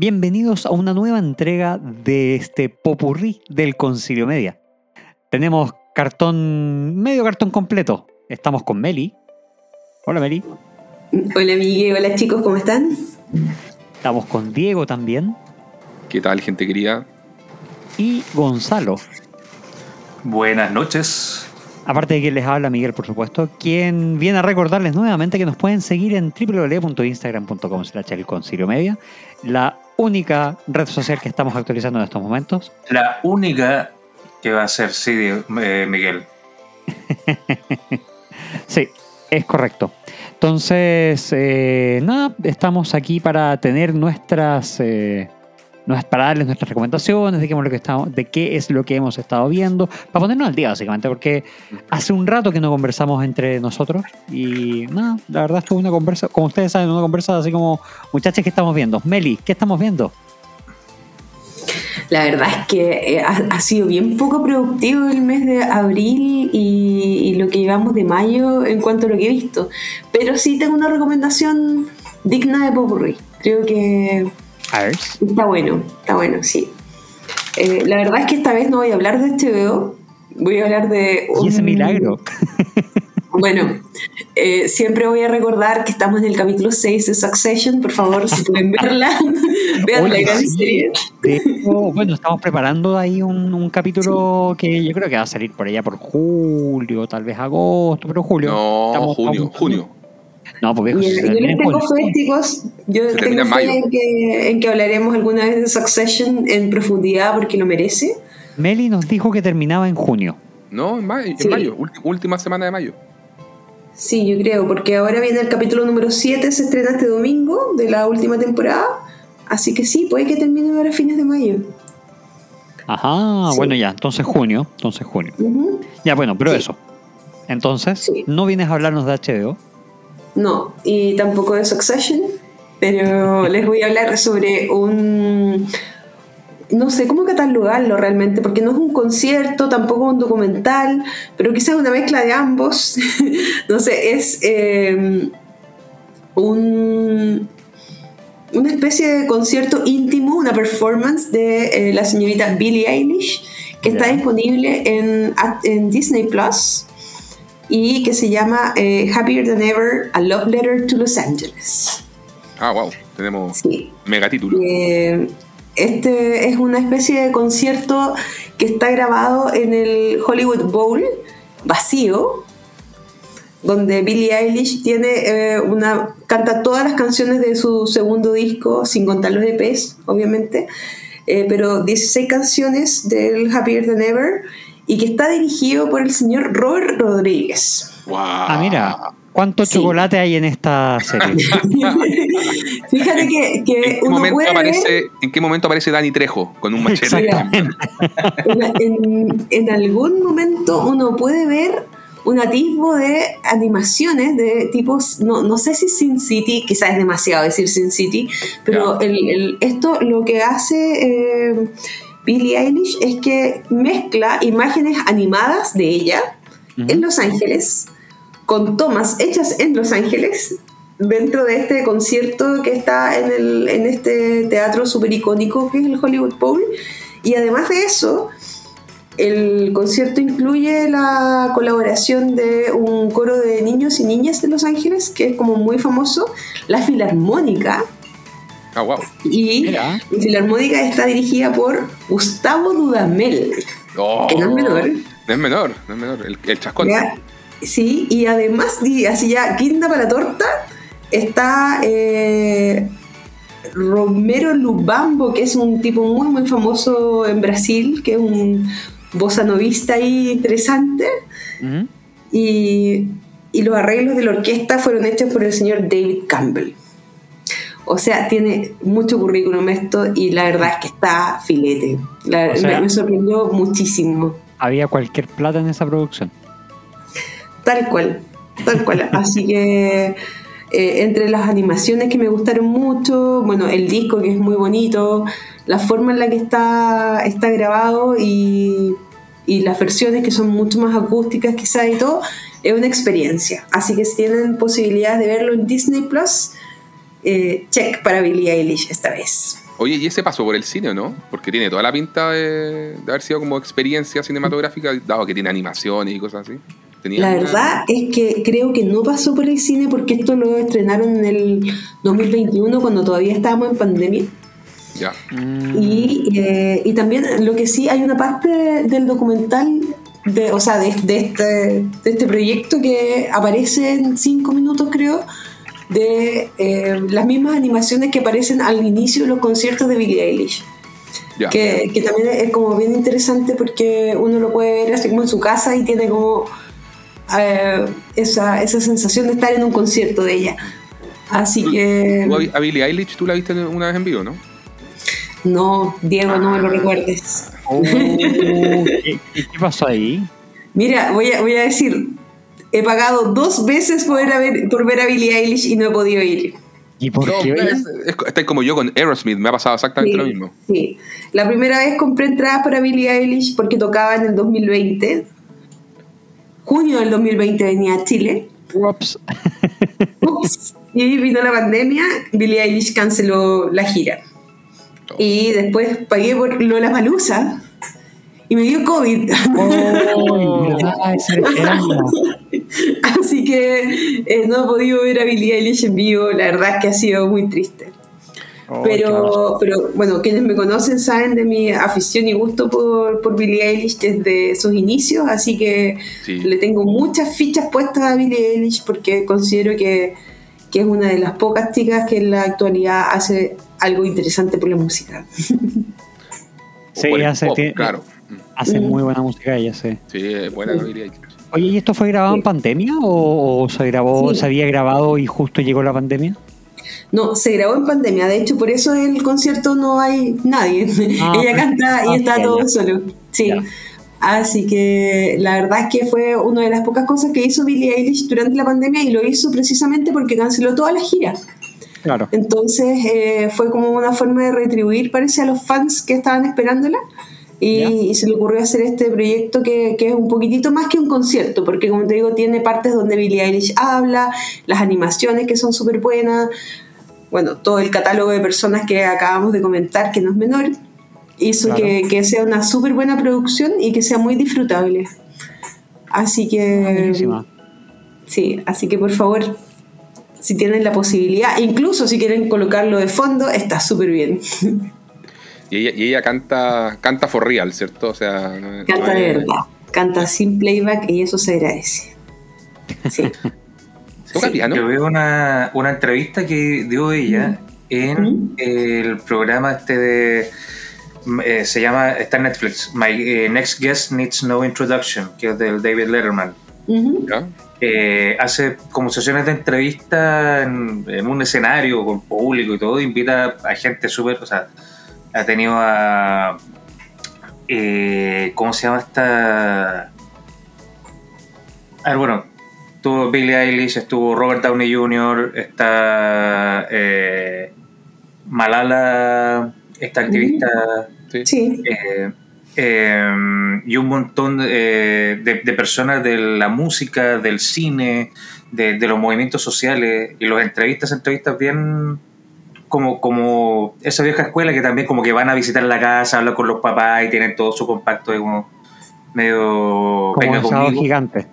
Bienvenidos a una nueva entrega de este popurrí del Concilio Media. Tenemos cartón, medio cartón completo. Estamos con Meli. Hola Meli. Hola Miguel, hola chicos, ¿cómo están? Estamos con Diego también. ¿Qué tal, gente querida? Y Gonzalo. Buenas noches. Aparte de que les habla Miguel, por supuesto, quien viene a recordarles nuevamente que nos pueden seguir en www.instagram.com slash el concilio media, la única red social que estamos actualizando en estos momentos. La única que va a ser, sí, eh, Miguel. sí, es correcto. Entonces, eh, nada, estamos aquí para tener nuestras... Eh, para darles nuestras recomendaciones de qué, lo que estamos, de qué es lo que hemos estado viendo, para ponernos al día básicamente, porque hace un rato que no conversamos entre nosotros y nada, la verdad estuvo una conversa, como ustedes saben, una conversa así como, muchachos, ¿qué estamos viendo? Meli, ¿qué estamos viendo? La verdad es que eh, ha, sido bien poco productivo el mes de abril y, lo que llevamos de mayo en cuanto a lo que he visto. Pero sí tengo una recomendación digna de Popurrí. Creo que Está bueno, está bueno, sí. Eh, la verdad es que esta vez no voy a hablar de este video, voy a hablar de... Un... ¿Y ese milagro? Bueno, eh, siempre voy a recordar que estamos en el capítulo 6 de Succession, por favor, si pueden verla, vean la gran serie. bueno, estamos preparando ahí un, capítulo que yo creo que va a salir por allá por julio, tal vez agosto, pero julio. No, junio, junio. No, porque y, yo les tengo fe, chicos. Yo tengo fe en que, en que, hablaremos alguna vez de Succession en profundidad porque lo merece. Meli nos dijo que terminaba en junio. No, en mayo, en mayo última semana de mayo. Sí, yo creo, porque ahora viene el capítulo número 7, se estrena este domingo de la última temporada. Así que sí, puede que termine ahora a fines de mayo. Ajá, bueno, ya, entonces junio, entonces junio. Ya, bueno, pero eso. Entonces, ¿no vienes a hablarnos de HBO? No, y tampoco de Succession, pero les voy a hablar sobre un... No sé cómo catalogarlo realmente, porque no es un concierto, tampoco un documental, pero quizás una mezcla de ambos. no sé, es em, un, una especie de concierto íntimo, una performance de eh, la señorita Billie Eilish, que está disponible en, en Disney Plus y que se llama eh, Happier Than Ever, A Love Letter to Los Angeles. Ah, wow, tenemos mega título. Eh, este es una especie de concierto que está grabado en el Hollywood Bowl vacío, donde Billie Eilish tiene eh, una canta todas las canciones de su segundo disco, sin contar los EPs, obviamente, pero 16 canciones del Happier Than Ever y que está dirigido por el señor Robert Rodríguez. Ah, mira, ¿cuánto chocolate hay en esta serie? Fíjate que, ¿En, qué momento aparece, ¿En qué momento aparece Dani Trejo con un machete? en, en algún momento uno puede ver un atisbo de animaciones de tipos, no, no sé si Sin City, quizás es demasiado decir Sin City, pero el, esto lo que hace eh, Billie Eilish es que mezcla imágenes animadas de ella en Los Ángeles con tomas hechas en Los Ángeles dentro de este concierto que está en, el, en este teatro súper icónico que es el Hollywood Bowl. Y además de eso, el concierto incluye la colaboración de un coro de niños y niñas de Los Ángeles, que es como muy famoso, la Filarmónica, Ah, y la Filarmónica está dirigida por Gustavo Dudamel, que no es menor. No es menor, no es menor, el, chascón. Sí, y además, así ya, quinta para la torta, está eh, Romero Lubambo, que es un tipo muy, muy famoso en Brasil, que es un bossa novista ahí interesante. y, y los arreglos de la orquesta fueron hechos por el señor David Campbell. O sea, tiene mucho currículum esto y la verdad es que está filete. me, sorprendió muchísimo. Había cualquier plata en esa producción. Tal cual, tal cual. Así que eh, entre las animaciones que me gustaron mucho, bueno, el disco que es muy bonito, la forma en la que está, está grabado y, y las versiones que son mucho más acústicas quizás y todo, es una experiencia. Así que si tienen posibilidades de verlo en Disney Plus, eh, check para Billie Eilish esta vez. Oye, ¿y ese pasó por el cine o no? Porque tiene toda la pinta de, de haber sido como experiencia cinematográfica, dado que tiene animaciones y cosas así. ¿Tenía La verdad es que creo que no pasó por el cine porque esto lo estrenaron en el 2021 cuando todavía estábamos en pandemia. Ya. Mm, Y, eh, y también lo que sí, hay una parte del documental, de, o sea, de, de este, de este proyecto que aparece en cinco minutos creo, de eh, las mismas animaciones que aparecen al inicio de los conciertos de Billie Eilish. Que, que también es como bien interesante porque uno lo puede ver así como en su casa y tiene como eh, esa, esa sensación de estar en un concierto de ella. Así que ¿Tú a- Billie Eilish tú la viste una vez en vivo, ¿no? no, Diego, no me lo recuerdes. oh, ¿qué, qué- qué pasó ahí? Mira, voy a, voy a decir, he pagado dos veces por, ver, por ver a Billie Eilish y no he podido ir. ¿Y por No, qué? oye? es- como yo con Aerosmith, me ha pasado exactamente Sí, lo mismo. sí. La primera vez compré entradas para Billie Eilish porque tocaba en el 2020. Junio del 2020 venía a Chile. Ups. Ups. Y vino la pandemia, Billie Eilish canceló la gira. Y después pagué por Lola Palusa y me dio COVID. Oh. Así que eh, no he podido ver a Billie Eilish en vivo. La verdad es que ha sido muy triste. Oh. Pero, pero bueno, quienes me conocen saben de mi afición y gusto por, por Billie Eilish desde sus inicios, así que Sí. le tengo muchas fichas puestas a Billie Eilish porque considero que, que es una de las pocas chicas que en la actualidad hace algo interesante por la música. Sí, hace, pop, claro. Hace Mm. muy buena música ella, sí. Sí, es buena Billie Eilish. Oye, ¿y esto fue grabado en Sí. pandemia o, o se grabó, Sí. se había grabado y justo llegó la pandemia? No, se grabó en pandemia, de hecho por eso en el concierto no hay nadie. Ah, Ella canta y ah, está todo ya. solo. Sí. Ya. Así que la verdad es que fue una de las pocas cosas que hizo Billie Eilish durante la pandemia y lo hizo precisamente porque canceló toda la gira. Claro. Entonces eh, fue como una forma de retribuir, parece, a los fans que estaban esperándola. Y, y se le ocurrió hacer este proyecto que, que es un poquitito más que un concierto, porque como te digo, tiene partes donde Billie Eilish habla, las animaciones que son súper buenas, bueno, todo el catálogo de personas que acabamos de comentar, que no es menor, hizo Claro. que, que sea una súper buena producción y que sea muy disfrutable. Así que... Sí, así que por favor, si tienen la posibilidad, incluso si quieren colocarlo de fondo, está súper bien. Y ella, y ella canta, canta for real, ¿cierto? O sea, no- Canta no de verdad, canta sin playback y eso se agradece. Sí. ¿Toca Sí. piano? Yo veo una, una entrevista que dio ella en Mm. el programa este de. eh, se llama, está en Netflix, My eh, Next Guest Needs No Introduction, que es del David Letterman. Eh, hace como sesiones de entrevista en, en un escenario con público y todo, invita a gente súper, o sea, ha tenido a, eh, ¿cómo se llama esta? A ver, bueno, estuvo Billie Eilish, estuvo Robert Downey Jr., está eh, Malala, esta activista Sí. Sí, eh, eh, y un montón de, de- de personas de la música, del cine, de, de los movimientos sociales y los entrevistas, entrevistas bien como, como esa vieja escuela que también como que van a visitar la casa, hablan con los papás y tienen todo su compacto de como medio Como venga conmigo, gigante.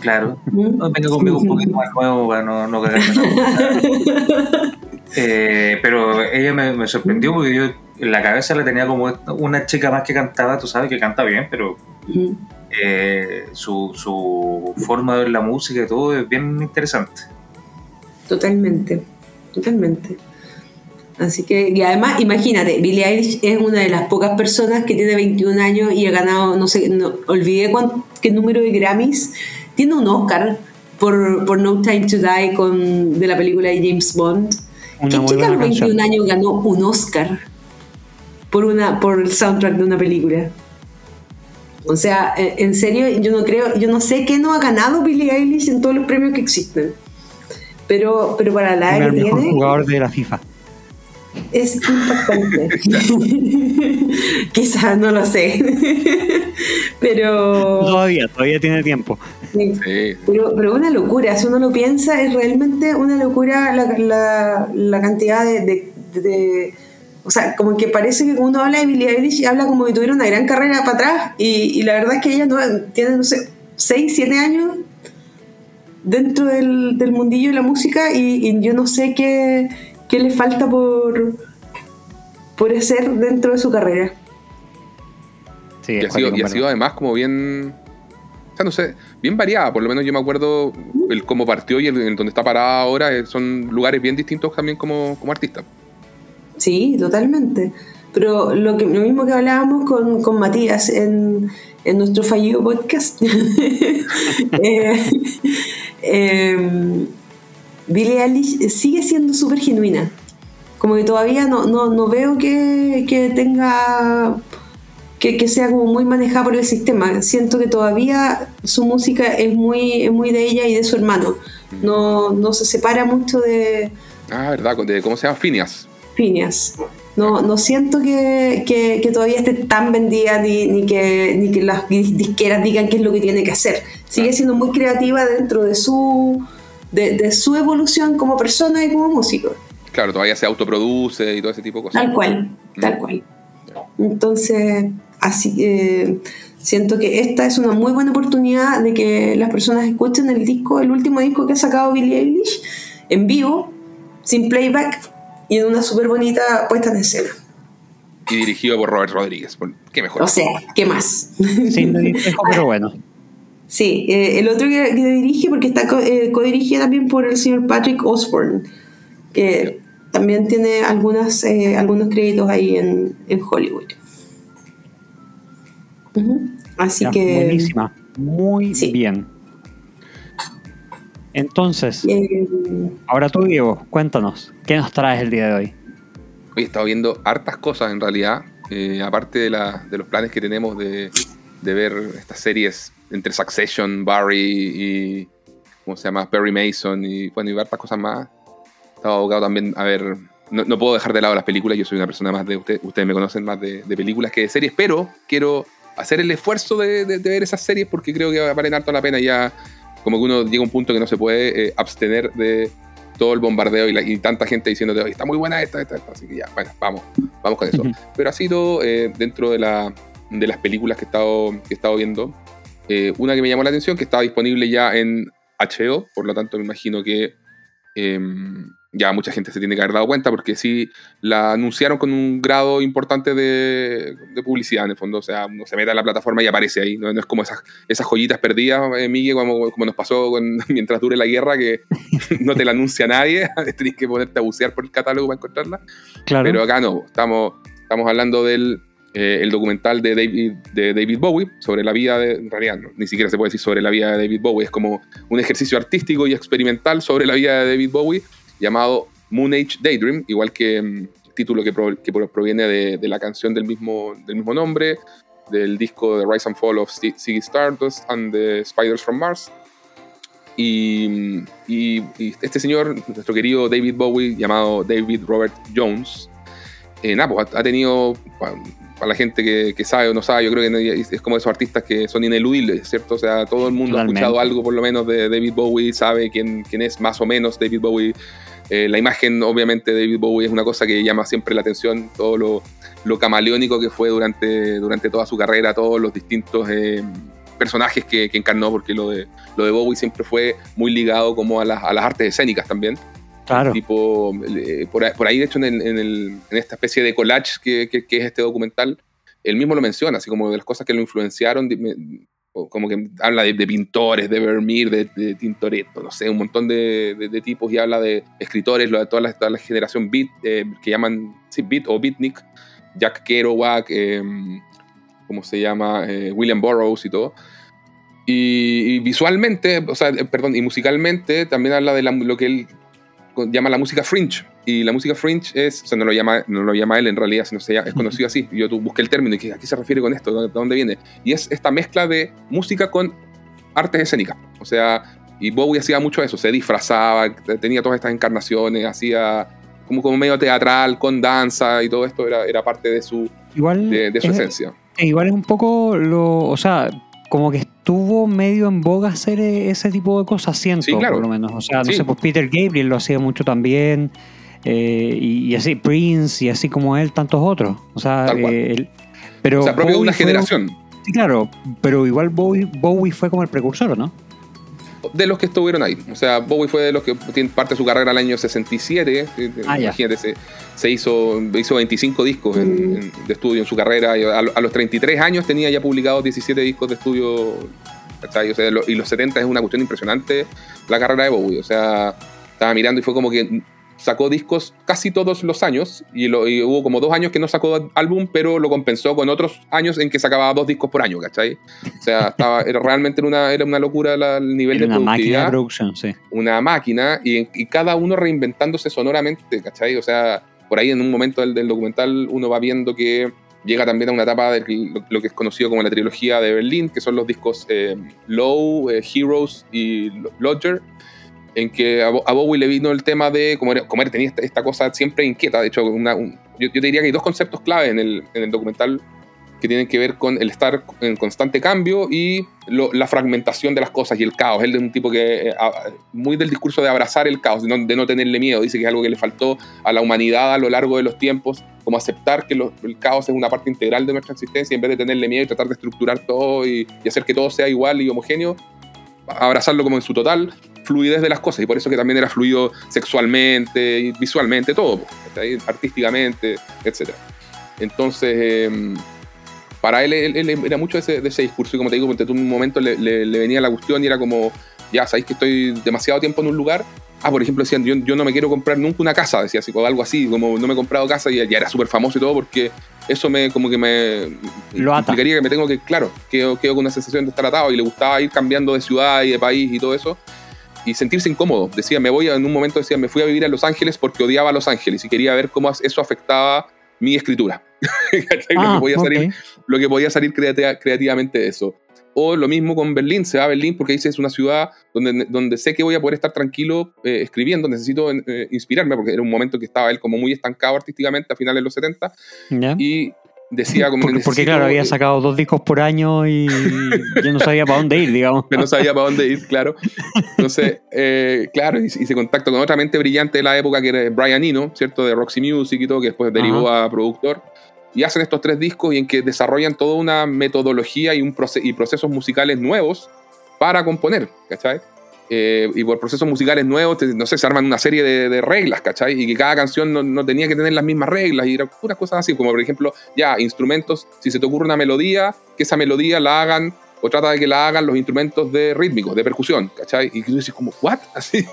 claro. No, venga conmigo un poquito más nuevo para no, no cagarme la Eh, pero ella me, me sorprendió porque yo en la cabeza la tenía como una chica más que cantaba, tú sabes que canta bien, pero Ujú. eh, su, su forma de ver la música y todo es bien interesante. totalmente, totalmente. Así que, y además, imagínate, Billie Eilish es una de las pocas personas que tiene 21 años y ha ganado, no sé, no, olvidé cuán- qué número de Grammys. Tiene un Oscar por, por No Time to Die con, de la película de James Bond. Una ¿Qué chica a los buena 21 canción. años ganó un Oscar por, una, por el soundtrack de una película? O sea, en serio, yo no creo, yo no sé qué no ha ganado Billie Eilish en todos los premios que existen. Pero, pero para la edad el que mejor tiene, jugador de la FIFA. Es impactante. Quizás no lo sé. Pero Todavía, todavía tiene tiempo. Sí. Sí. Pero, pero una locura, si uno lo piensa, es realmente una locura la, la, la cantidad de, de- de- O sea, como que parece que cuando uno habla de Billie Eilish, habla como que tuviera una gran carrera para atrás, y, y la verdad es que ella no, tiene, no sé, 6, 7 años dentro del, del mundillo de la música, y, y yo no sé qué, qué le falta por, por hacer dentro de su carrera. Sí, Y ha, sido, cuático, y ha en sido además como bien. O sea, no sé, bien variada. Por lo menos yo me acuerdo el cómo partió y el, el donde está parada ahora. eh, Son lugares bien distintos también como, como artista. Sí, totalmente. Pero lo, que, lo mismo que hablábamos con, con Matías en, en nuestro fallido podcast, eh, eh, Billie Eilish sigue siendo súper genuina. Como que todavía no, no, no veo que, que tenga que, que sea como muy manejada por el sistema. Siento que todavía su música es muy, es muy de ella y de su hermano. No, no se separa mucho de, Ah, ¿verdad? De, ¿Cómo se llama? Phineas. Phineas. No, no siento que, que- que todavía esté tan vendida ni, ni que, ni que las dis- disqueras digan qué es lo que tiene que hacer. Sigue siendo muy creativa dentro de su, de, de su evolución como persona y como músico. Claro, todavía se autoproduce y todo ese tipo de cosas. Tal cual, tal cual. Entonces, así eh, siento que esta es una muy buena oportunidad de que las personas escuchen el disco, el último disco que ha sacado Billie Eilish, en vivo, sin playback y en una súper bonita puesta en escena. Y dirigido por Robert Rodríguez. Qué mejor. O sea, ¿qué más? Disco, pero bueno. Sí, eh, el otro que, que dirige, porque está co- eh, codirigida también por el señor Patrick Osborne, que también tiene algunas, eh, algunos créditos ahí en, en Hollywood. Así Ya, que. Buenísima. Muy Sí. bien. Entonces, eh, ahora tú, Diego, cuéntanos, ¿qué nos traes el día de hoy? Hoy he estado viendo hartas cosas en realidad, eh, aparte de, la- de los planes que tenemos de, de ver estas series entre Succession, Barry y, ¿cómo se llama? Perry Mason y, bueno, y hartas cosas más. Estaba abogado también a ver, no, no puedo dejar de lado las películas, yo soy una persona más de, usted, ustedes me conocen más de, de películas que de series, pero quiero hacer el esfuerzo de, de- de ver esas series porque creo que valen harto la pena ya, como que uno llega a un punto que no se puede eh, abstener de todo el bombardeo y, la- y tanta gente diciéndote, "Oye, está muy buena esta, esta, esta", así que ya, bueno, vamos, vamos con eso. Pero ha sido eh, dentro de, la, de las películas que he estado, que he estado viendo, eh, una que me llamó la atención, que estaba disponible ya en HBO, por lo tanto me imagino que em, ya mucha gente se tiene que haber dado cuenta, porque sí la anunciaron con un grado importante de, de publicidad en el fondo, o sea, uno se mete a la plataforma y aparece ahí, no, no es como esas, esas joyitas perdidas, eh, Miguel, como, como nos pasó con- mientras dure la guerra, que no te la anuncia nadie, tenés que ponerte a bucear por el catálogo para encontrarla. Claro. Pero acá no, estamos, estamos hablando del eh, el documental de David, de David Bowie sobre la vida de. En realidad, no, ni siquiera se puede decir sobre la vida de David Bowie, es como un ejercicio artístico y experimental sobre la vida de David Bowie llamado Moon Age Daydream, igual que mm, título que, pro- que pro- proviene de, de la canción del mismo, del mismo nombre, del disco The Rise and Fall of Ziggy Stardust and the Spiders from Mars. Y, y- y este señor, nuestro querido David Bowie, llamado David Robert Jones, eh, nada, pues, ha, ha tenido, para la gente que, que sabe o no sabe, yo creo que es, como esos artistas que son ineludibles, ¿cierto? O sea, todo el mundo ha escuchado algo por lo menos de David Bowie, sabe quién, quién es más o menos David Bowie. Eh, la imagen, obviamente, de David Bowie es una cosa que llama siempre la atención, todo lo, lo camaleónico que fue durante, durante toda su carrera, todos los distintos eh, personajes que, que encarnó, porque lo de, lo de Bowie siempre fue muy ligado como a las, a las artes escénicas también. claro. Tipo, eh, por, por ahí, de hecho, en, el- en el- en esta especie de collage que, que- que es este documental, él mismo lo menciona, así como de las cosas que lo influenciaron, como que habla de, pintores, de Vermeer, de, Tintoretto, no sé, un montón de, tipos y habla de escritores, lo de toda la, toda generación beat, eh, que llaman beat o beatnik, Jack Kerouac, eh, ¿cómo se llama? Eh, William Burroughs y todo. Y, visualmente, o sea, eh, perdón, y musicalmente también habla de lo que él llama la música fringe. Y la música fringe es, o sea, no lo llama, no lo llama él en realidad, sino se llama- es conocido así. Yo busqué el término y dije, ¿a qué se refiere con esto? ¿De dónde viene? Y es esta mezcla de música con artes escénicas. O sea, y Bowie hacía mucho eso, se disfrazaba, tenía todas estas encarnaciones, hacía como, como medio teatral, con danza y todo esto era, era parte de su, Igual, de, de su es, esencia. igual es un poco lo. O sea, como que estuvo medio en boga hacer eh, ese tipo de cosas, siento, Sí, claro. por lo menos. O sea, no Sí. sé, pues Peter Gabriel lo hacía mucho también. Eh, y, y así Prince y así como él, tantos otros. O sea, eh, él- pero o sea, propio de una fue- generación. Sí, claro, pero igual Bowie, Bowie fue como el precursor, ¿no? De los que estuvieron ahí. O sea, Bowie fue de los que tiene parte de su carrera el año 67. eh, Ah. Imagínate, se, se hizo, hizo 25 discos en- Mm. en- de estudio en su carrera. A, a los 33 años tenía ya publicados 17 discos de estudio. O sea, lo- y los 70 es una cuestión impresionante la carrera de Bowie. O sea, estaba mirando y fue como que sacó discos casi todos los años y, lo- y hubo como dos años que no sacó álbum, pero lo compensó con otros años en que sacaba dos discos por año, ¿cachai? O sea, estaba, era, realmente era una, era una locura la- el nivel Era de una máquina de productividad producción, sí. una máquina y, y cada uno reinventándose sonoramente, ¿cachai? O sea, por ahí en un momento del, del documental uno va viendo que llega también a una etapa de lo, lo que es conocido como la trilogía de Berlín, que son los discos eh, Low, eh, Heroes y Lodger, en que a, Bo- a Bowie le vino el tema de, como, era, como él tenía esta, cosa siempre inquieta, de hecho, una- un- yo, te diría que hay dos conceptos clave en el, en documental que tienen que ver con el estar en constante cambio y la fragmentación de las cosas y el caos. Él es un tipo que, eh, muy del discurso de abrazar el caos, de no, tenerle miedo. Dice que es algo que le faltó a la humanidad a lo largo de los tiempos, como aceptar que el caos es una parte integral de nuestra existencia en vez de tenerle miedo y tratar de estructurar todo y, y hacer que todo sea igual y homogéneo, abrazarlo como en su total fluidez de las cosas. Y por eso que también era fluido sexualmente, visualmente, todo, artísticamente, etc. Entonces... em, para él, él, él era mucho de ese, de ese discurso y como te digo, en un momento le, le- le venía la cuestión y era como, ya sabéis que estoy demasiado tiempo en un lugar. Ah, por ejemplo, decían, yo, yo no me quiero comprar nunca una casa, decía así, o algo así, como no me he comprado casa y ya era súper famoso y todo porque eso me, como que me Lo ata. implicaría que me tengo que, claro, quedo, quedo con una sensación de estar atado y le gustaba ir cambiando de ciudad y de país y todo eso y sentirse incómodo. Decía, me voy, a- en un momento decía, me fui a vivir a Los Ángeles porque odiaba a Los Ángeles y quería ver cómo eso afectaba mi escritura. Lo que Ah, podía salir ok. lo que podía salir creativa- creativamente de eso. O lo mismo con Berlín, se va a Berlín porque dice es una ciudad donde, donde sé que voy a poder estar tranquilo eh, escribiendo, necesito eh, inspirarme porque era un momento que estaba él como muy estancado artísticamente a finales de los 70 ¿Ya? y decía como Porque, porque, claro, había sacado dos discos por año y yo no sabía para dónde ir, digamos. que no sabía para dónde ir, claro. Entonces, eh, claro, y, y se contactó con otra mente brillante de la época que era Brian Eno, ¿cierto? De Roxy Music y todo, que después derivó a productor. Y hacen estos tres discos y en que desarrollan toda una metodología y, un proce- y procesos musicales nuevos para componer, ¿cachai? Eh, y por procesos musicales nuevos, te- no sé, se arman una serie de, de reglas, ¿cachai? Y que cada canción no, no tenía que tener las mismas reglas y eran puras cosas así, como por ejemplo, ya, instrumentos, si se te ocurre una melodía, que esa melodía la hagan o trata de que la hagan los instrumentos de rítmicos, de percusión, ¿cachai? Y tú dices como, ¿what? Así.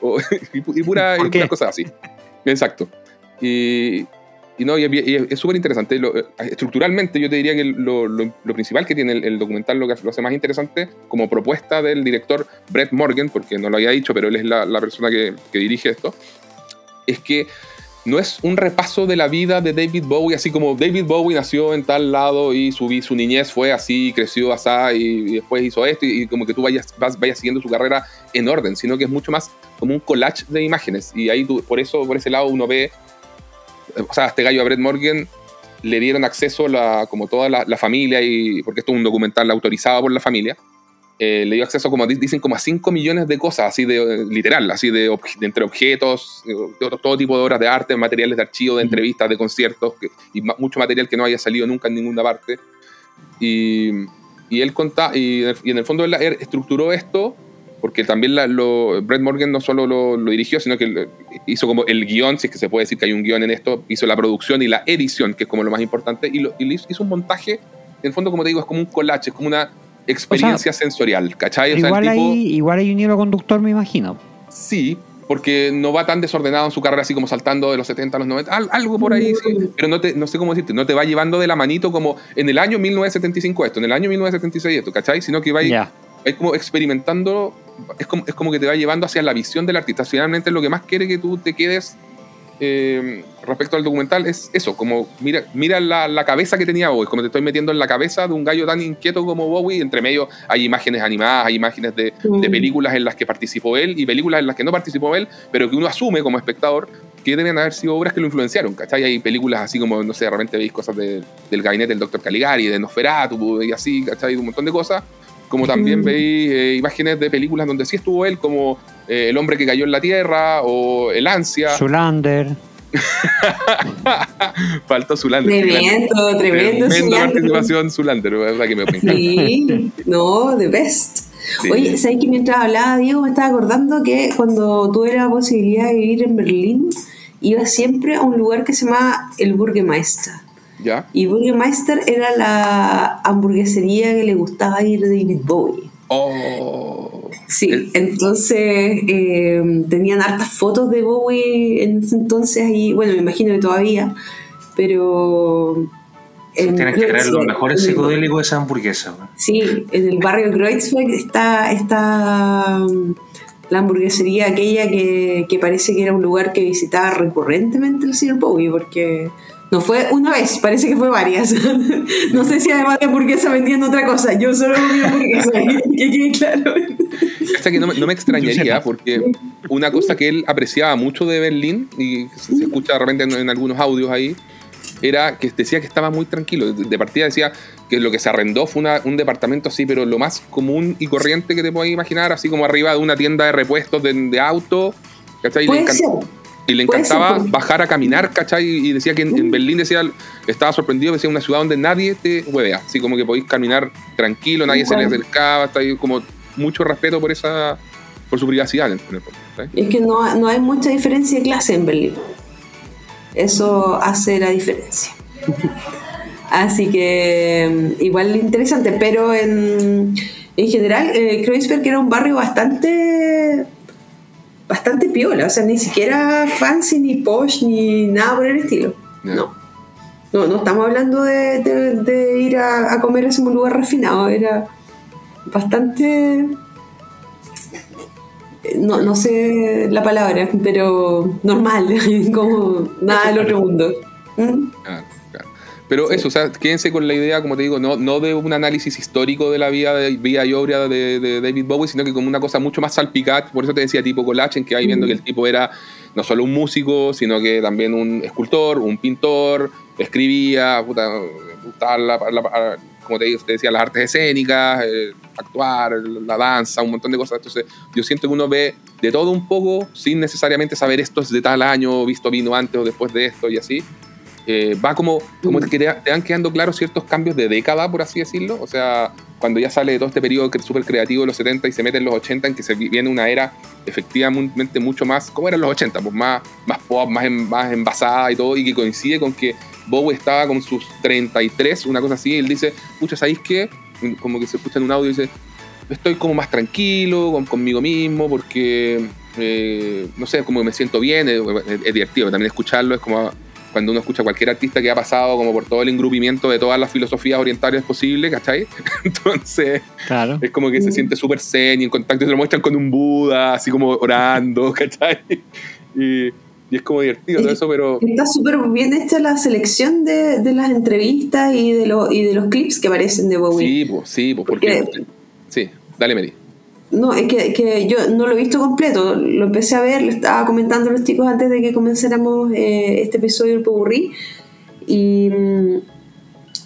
O- y, y pura, ¿Por y puras cosas así. Exacto. Y, y no, y, es- súper interesante. Eh, estructuralmente yo te diría que lo, lo- principal que tiene el, documental, lo que lo hace más interesante, como propuesta del director Brett Morgan, porque no lo había dicho, pero él es la, la persona que, que dirige esto, es que no es un repaso de la vida de David Bowie, así como David Bowie nació en tal lado y su, su niñez fue así, creció así y, después hizo esto y, y como que tú vayas, vas- vayas siguiendo su carrera en orden, sino que es mucho más como un collage de imágenes y ahí tú, por eso, por ese lado uno ve, o sea, a este gallo a Brett Morgan le dieron acceso la, como toda la, la familia y porque esto es un documental autorizado por la familia eh, le dio acceso como di- dicen como a 5 millones de cosas así de eh, literal así de, de entre objetos eh, de otro- todo tipo de obras de arte materiales de archivo de entrevistas de conciertos que- y ma- mucho material que no haya salido nunca en ninguna parte. Y, y él conta y, en el- y en el fondo él estructuró esto porque también la- lo, Brett Morgan no solo lo, lo dirigió, sino que hizo como el guion, si es que se puede decir que hay un guion en esto, hizo la producción y la edición, que es como lo más importante, y, lo, y hizo un montaje, en el fondo, como te digo, es como un collage, es como una experiencia sensorial, ¿cachai? O sea, el Igual, tipo- hay, igual hay un hilo conductor, me imagino. Sí, porque no va tan desordenado en su carrera, así como saltando de los 70 a los 90, al- algo por ahí, sí, pero no, te, no sé cómo decirte, no te va llevando de la manito como en el año 1975 esto, en el año 1976 esto, ¿cachai? Sino que va, Ya. Es como experimentando, es como, es como que te va llevando hacia la visión del artista. Finalmente lo que más quiere que tú te quedes eh, respecto al documental es eso, como mira, mira la, la cabeza que tenía Bowie, como te estoy metiendo en la cabeza de un gallo tan inquieto como Bowie, entre medio hay imágenes animadas, hay imágenes de, de Mm. películas en las que participó él y películas en las que no participó él, pero que uno asume como espectador que deben haber sido obras que lo influenciaron, ¿cachai? Hay películas así como, no sé, de repente veis cosas de- del gabinete del Dr. Caligari, de Nosferatu y así, ¿cachai? Un montón de cosas como también Mm. veis eh, imágenes de películas donde sí estuvo él, como eh, El hombre que cayó en la tierra o El ansia. Zulander. Faltó Zulander. Tremendo, tremendo. Tremenda participación Zulander, la verdad que me, encanta. Sí, no, the best. Sí. Oye, ¿sabes que mientras hablaba Diego me estaba acordando que cuando tuve la posibilidad de vivir en Berlín, iba siempre a un lugar que se llama el Burgermeister. ¿Ya? Y Burgermeister era la hamburguesería que le gustaba ir de David Bowie. Oh. Sí, El- entonces eh, tenían hartas fotos de Bowie en ese entonces ahí, bueno, me imagino que todavía, pero... en Tienes que traer los mejores psicodélicos de esa hamburguesa. Sí, en el barrio Kreuzberg está, está mm, la hamburguesería aquella que, que parece que era un lugar que visitaba recurrentemente el señor Bowie, porque no fue una vez, parece que fue varias. no sé si además de hamburguesa vendían otra cosa, yo solo comí hamburguesa, que quede claro. Hasta que no, me- no me extrañaría, porque una cosa que él apreciaba mucho de Berlín, y se, se escucha de repente en, en algunos audios ahí, era que decía que estaba muy tranquilo. De, de partida decía que lo que se arrendó fue una- un departamento así, pero lo más común y corriente que te puedas imaginar, así como arriba de una tienda de repuestos de, de auto. ¿cachai? Puede ser. Y le encantaba pues. bajar a caminar, ¿cachai? Y decía que en, en Berlín decía, estaba sorprendido, decía una ciudad donde nadie te huevea. Así como que podéis caminar tranquilo, nadie se le acercaba, está ahí como mucho respeto por esa por su privacidad en el. Es que no, no hay mucha diferencia de clase en Berlín. Eso hace la diferencia. Así que mm, igual interesante, pero en, en general eh, Kreuzberg era un barrio bastante bastante piola, o sea, ni siquiera fancy ni posh ni nada por el estilo. No. No, no estamos hablando de, de- de ir a, a comer a un lugar refinado, era bastante no, no sé la palabra, pero normal, como nada del otro mundo. ¿Mm? Ah, Pero eso, o sea, quédense con la idea, como te digo, no, no de un análisis histórico de la vida, de, vida y obra de, de David Bowie, sino que como una cosa mucho más salpicada. Por eso te decía tipo collage, en que ahí viendo que el tipo era no solo un músico, sino que también un escultor, un pintor, escribía, puta, gustaba la- la- como te, te decía, las artes escénicas, eh, actuar, la danza, un montón de cosas. Entonces, yo siento que uno ve de todo un poco, sin necesariamente saber esto es de tal año, visto vino antes o después de esto y así eh, va como, como Mm. que te, te van quedando claros ciertos cambios de década, por así decirlo. O sea, cuando ya sale de todo este periodo súper creativo de los 70 y se mete en los 80, en que se vi- viene una era efectivamente mucho más, ¿cómo eran los 80? Pues más, más pop, más, más envasada y todo, y que coincide con que Bowie estaba con sus 33, una cosa así, y él dice, pucha, ¿sabéis qué? Como que se escucha en un audio y dice, estoy como más tranquilo con- conmigo mismo porque, eh, no sé, como que me siento bien, es, es- es divertido, también escucharlo es como cuando uno escucha a cualquier artista que ha pasado como por todo el engrupimiento de todas las filosofías orientales posibles, ¿cachai? Entonces Claro. es como que se siente súper zen y en contacto y se lo muestran con un Buda, así como orando, ¿cachai? Y, y es como divertido todo eso, pero Está súper bien hecha la selección de, de las entrevistas y de, los y de los clips que aparecen de Bowie. sí, pues, sí, pues, porque... Porque- Sí, dale, Mary. No, es que, que yo no lo he visto completo, lo empecé a ver, lo estaba comentando a los chicos antes de que comenzáramos eh, este episodio del Popurrí y, mm,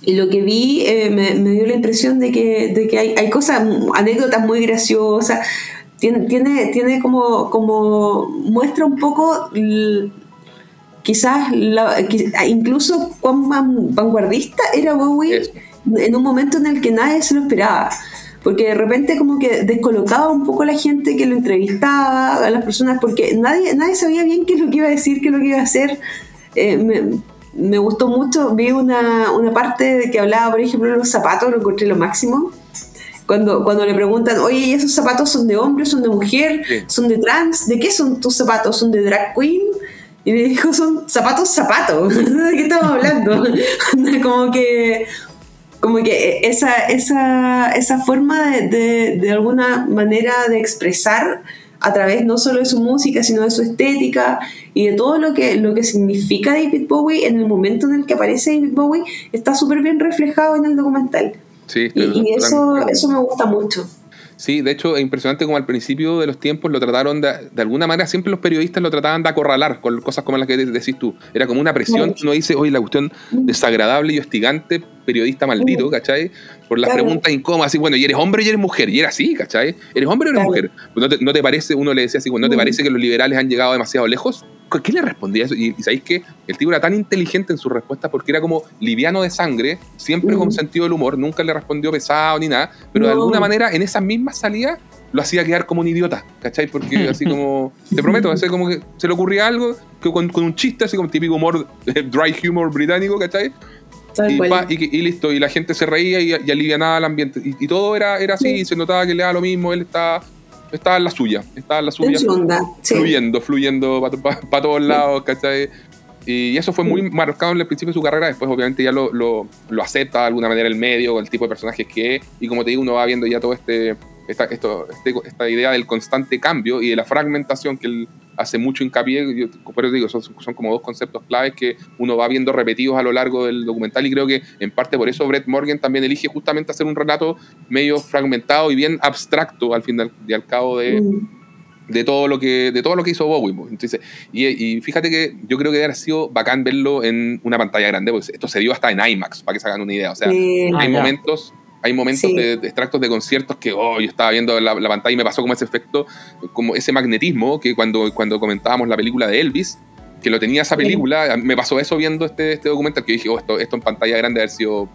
y lo que vi eh, me, me dio la impresión de que, de que hay, hay cosas, anécdotas muy graciosas, tiene, tiene, tiene como, como muestra un poco l- quizás la- incluso cuán van- vanguardista era Bowie en un momento en el que nadie se lo esperaba. Porque de repente como que descolocaba un poco a la gente que lo entrevistaba, a las personas, porque nadie, nadie sabía bien qué es lo que iba a decir, qué es lo que iba a hacer. Eh, me, me gustó mucho, vi una, una parte que hablaba, por ejemplo, de los zapatos, lo encontré lo máximo. Cuando, cuando le preguntan, oye, ¿y esos zapatos son de hombre, son de mujer, Sí. son de trans? ¿De qué son tus zapatos? ¿Son de drag queen? Y le dijo, son zapatos, zapatos. ¿De qué estamos hablando? como que como que esa, esa, esa forma de, de, de alguna manera de expresar a través no solo de su música, sino de su estética y de todo lo que, lo que significa David Bowie en el momento en el que aparece David Bowie, está súper bien reflejado en el documental. Sí, Y, y eso, eso me gusta mucho. Sí, de hecho es impresionante como al principio de los tiempos lo trataron de, de alguna manera, siempre los periodistas lo trataban de acorralar con cosas como las que de- decís tú. Era como una presión, uno dice, oye, la cuestión desagradable y hostigante, periodista maldito, ¿cachai? Por las Claro. preguntas incómodas, así, bueno, y eres hombre y eres mujer, y era así, ¿cachai? ¿Eres hombre o eres Claro. mujer? ¿No te, no te parece, uno le decía así, ¿no te Mm. parece que los liberales han llegado demasiado lejos? ¿Qué le respondía eso? Y, y sabéis que el tipo era tan inteligente en sus respuestas porque era como liviano de sangre, siempre con sentido del humor, nunca le respondió pesado ni nada, pero de No. alguna manera en esas mismas salidas lo hacía quedar como un idiota, ¿cachai? Porque así como, te prometo, así como que se le ocurría algo que con, con un chiste, así como típico humor, eh, dry humor británico, ¿cachai? Y, pa, y, y listo, y la gente se reía y, y alivianaba el ambiente. Y, y todo era, era así, Sí. se notaba que le daba lo mismo, él estaba, estaba en la suya, estaba en la suya. Sí. fluyendo, fluyendo para todos lados, ¿cachai? Y eso fue muy marcado en el principio de su carrera, después obviamente ya lo, lo, lo acepta de alguna manera el medio, el tipo de personajes que es, y como te digo, uno va viendo ya todo este, esta, esto, este- esta idea del constante cambio y de la fragmentación que él hace mucho hincapié, yo, por eso digo, son, son como dos conceptos claves que uno va viendo repetidos a lo largo del documental y creo que en parte por eso Brett Morgan también elige justamente hacer un relato medio fragmentado y bien abstracto al fin y al cabo de, Mm. de todo lo que de todo lo que hizo Bowie pues. entonces y, y fíjate que yo creo que haber sido bacán verlo en una pantalla grande porque esto se dio hasta en IMAX para que se hagan una idea o sea Sí. Ah, hay ya. momentos hay momentos Sí. de, de extractos de conciertos que oh, yo estaba viendo la, la pantalla y me pasó como ese efecto como ese magnetismo que cuando cuando comentábamos la película de Elvis que lo tenía esa Sí. película me pasó eso viendo este, este documental que dije oh, esto, esto en pantalla grande haber sido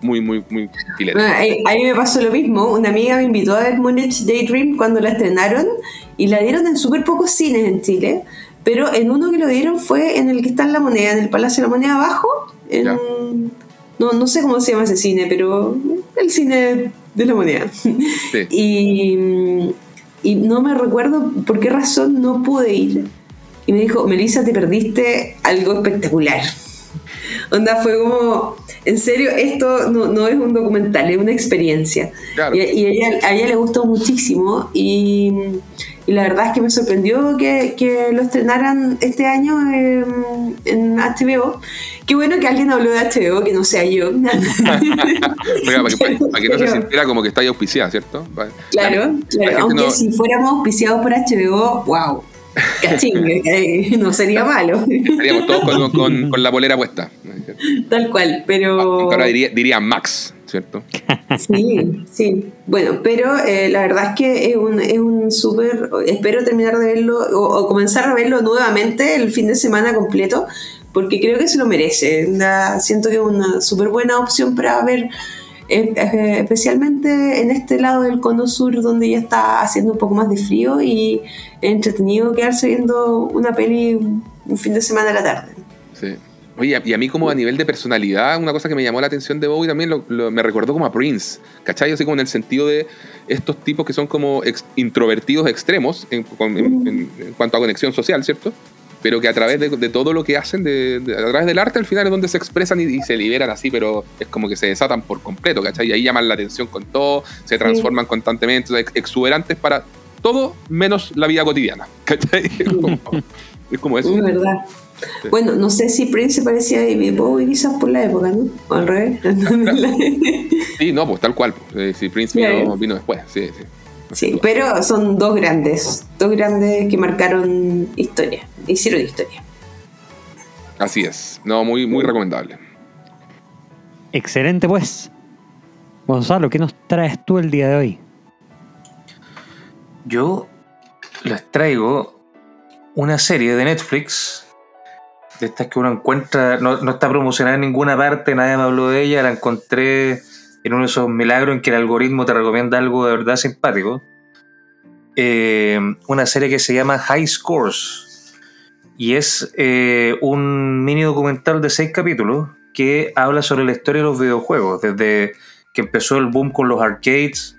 muy muy muy filete Bueno, ahí, ahí me pasó lo mismo. Una amiga me invitó a ver Moonage Daydream cuando la estrenaron y la dieron en súper pocos cines en Chile. Pero en uno que lo dieron fue en el que está en la moneda, en el Palacio de la Moneda abajo. En, Ya. No, no sé cómo se llama ese cine, pero el cine de la moneda. Sí. Y, y no me recuerdo por qué razón no pude ir. Y me dijo, Melissa, te perdiste algo espectacular. Onda, fue como, en serio, esto no, no es un documental, es una experiencia. Claro. Y, y a, ella, a ella le gustó muchísimo y, y la verdad es que me sorprendió que, que lo estrenaran este año en, en HBO. Qué bueno que alguien habló de HBO, que no sea yo. Oiga, para, que, para- para que no se sintiera como que está ahí auspiciada, ¿cierto? Para- Claro, la claro. Aunque no- si fuéramos auspiciados por HBO, wow. Cachín, eh, no sería malo. Estaríamos todos con, con- con la polera puesta. Tal cual, pero. Aunque ahora diría, diría Max, ¿cierto? Sí, sí. Bueno, pero eh, la verdad es que es un, es un súper. Espero terminar de verlo o, o comenzar a verlo nuevamente el fin de semana completo, porque creo que se lo merece. La- siento que es una súper buena opción para ver, eh, eh, especialmente en este lado del cono sur, donde ya está haciendo un poco más de frío y es entretenido quedarse viendo una peli un, un fin de semana a la tarde. Sí. Oye, y a mí como a nivel de personalidad, una cosa que me llamó la atención de Bowie también lo- lo- me recordó como a Prince, ¿cachai? Así como en el sentido de estos tipos que son como ex- introvertidos extremos en, con- en- en- en cuanto a conexión social, ¿cierto? Pero que a través de, de todo lo que hacen, de, de- a través del arte al final es donde se expresan y, y se liberan así, pero es como que se desatan por completo, ¿cachai? Y ahí llaman la atención con todo, se transforman constantemente, o sea, ex- exuberantes para todo menos la vida cotidiana, ¿cachai? Es como, es como eso. Es verdad. Sí. Bueno, no sé si Prince se parecía a David Bowie quizás por la época, ¿no? O al revés. Sí, no, pues tal cual. pues. Eh, Si Prince Claro. vino, vino después, sí, sí. sí, pero son dos grandes, dos grandes que marcaron historia, hicieron historia. Así es. No, muy, muy recomendable. Excelente, pues. Gonzalo, ¿qué nos traes tú el día de hoy? Yo les traigo una serie de Netflix, de estas que uno encuentra, no, no está promocionada en ninguna parte, nadie me habló de ella, la encontré en uno de esos milagros en que el algoritmo te recomienda algo de verdad simpático. Eh, una serie que se llama High Scores y es eh, un mini documental de seis capítulos que habla sobre la historia de los videojuegos, desde que empezó el boom con los arcades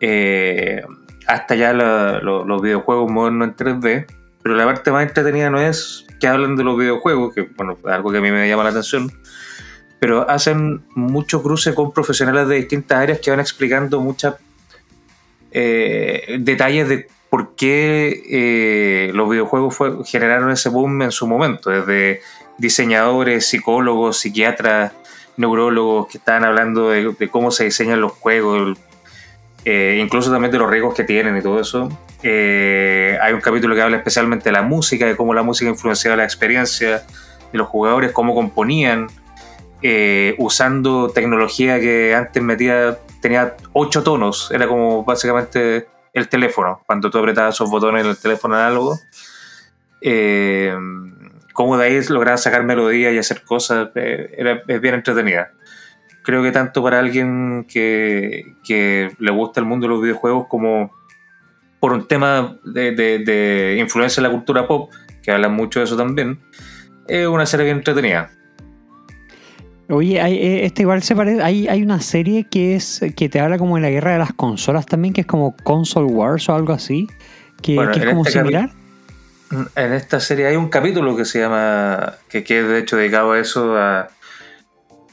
eh, hasta ya los videojuegos modernos en 3D. Pero la parte más entretenida no es que hablan de los videojuegos, que bueno, es algo que a mí me llama la atención, pero hacen mucho cruce con profesionales de distintas áreas que van explicando muchos detalles de por qué eh, los videojuegos generaron ese boom en su momento, desde diseñadores, psicólogos, psiquiatras, neurólogos que estaban hablando de, de cómo se diseñan los juegos, eh, incluso también de los riesgos que tienen y todo eso. Eh, hay un capítulo que habla especialmente de la música, de cómo la música influenciaba la experiencia de los jugadores, cómo componían, eh, usando tecnología que antes metía, tenía ocho tonos, era como básicamente el teléfono, cuando tú apretabas esos botones en el teléfono análogo. Eh, cómo de ahí lograban sacar melodías y hacer cosas, era, es bien entretenida creo que tanto para alguien que, le gusta el mundo de los videojuegos como por un tema de, influencia en la cultura pop, que hablan mucho de eso también, es una serie bien entretenida. Oye, hay, eh, este igual se parece. Hay, hay una serie que es que te habla como de la guerra de las consolas también, que es como Console Wars o algo así, que, es como este similar. En esta serie hay un capítulo que se llama, que, que es de hecho dedicado a eso, a,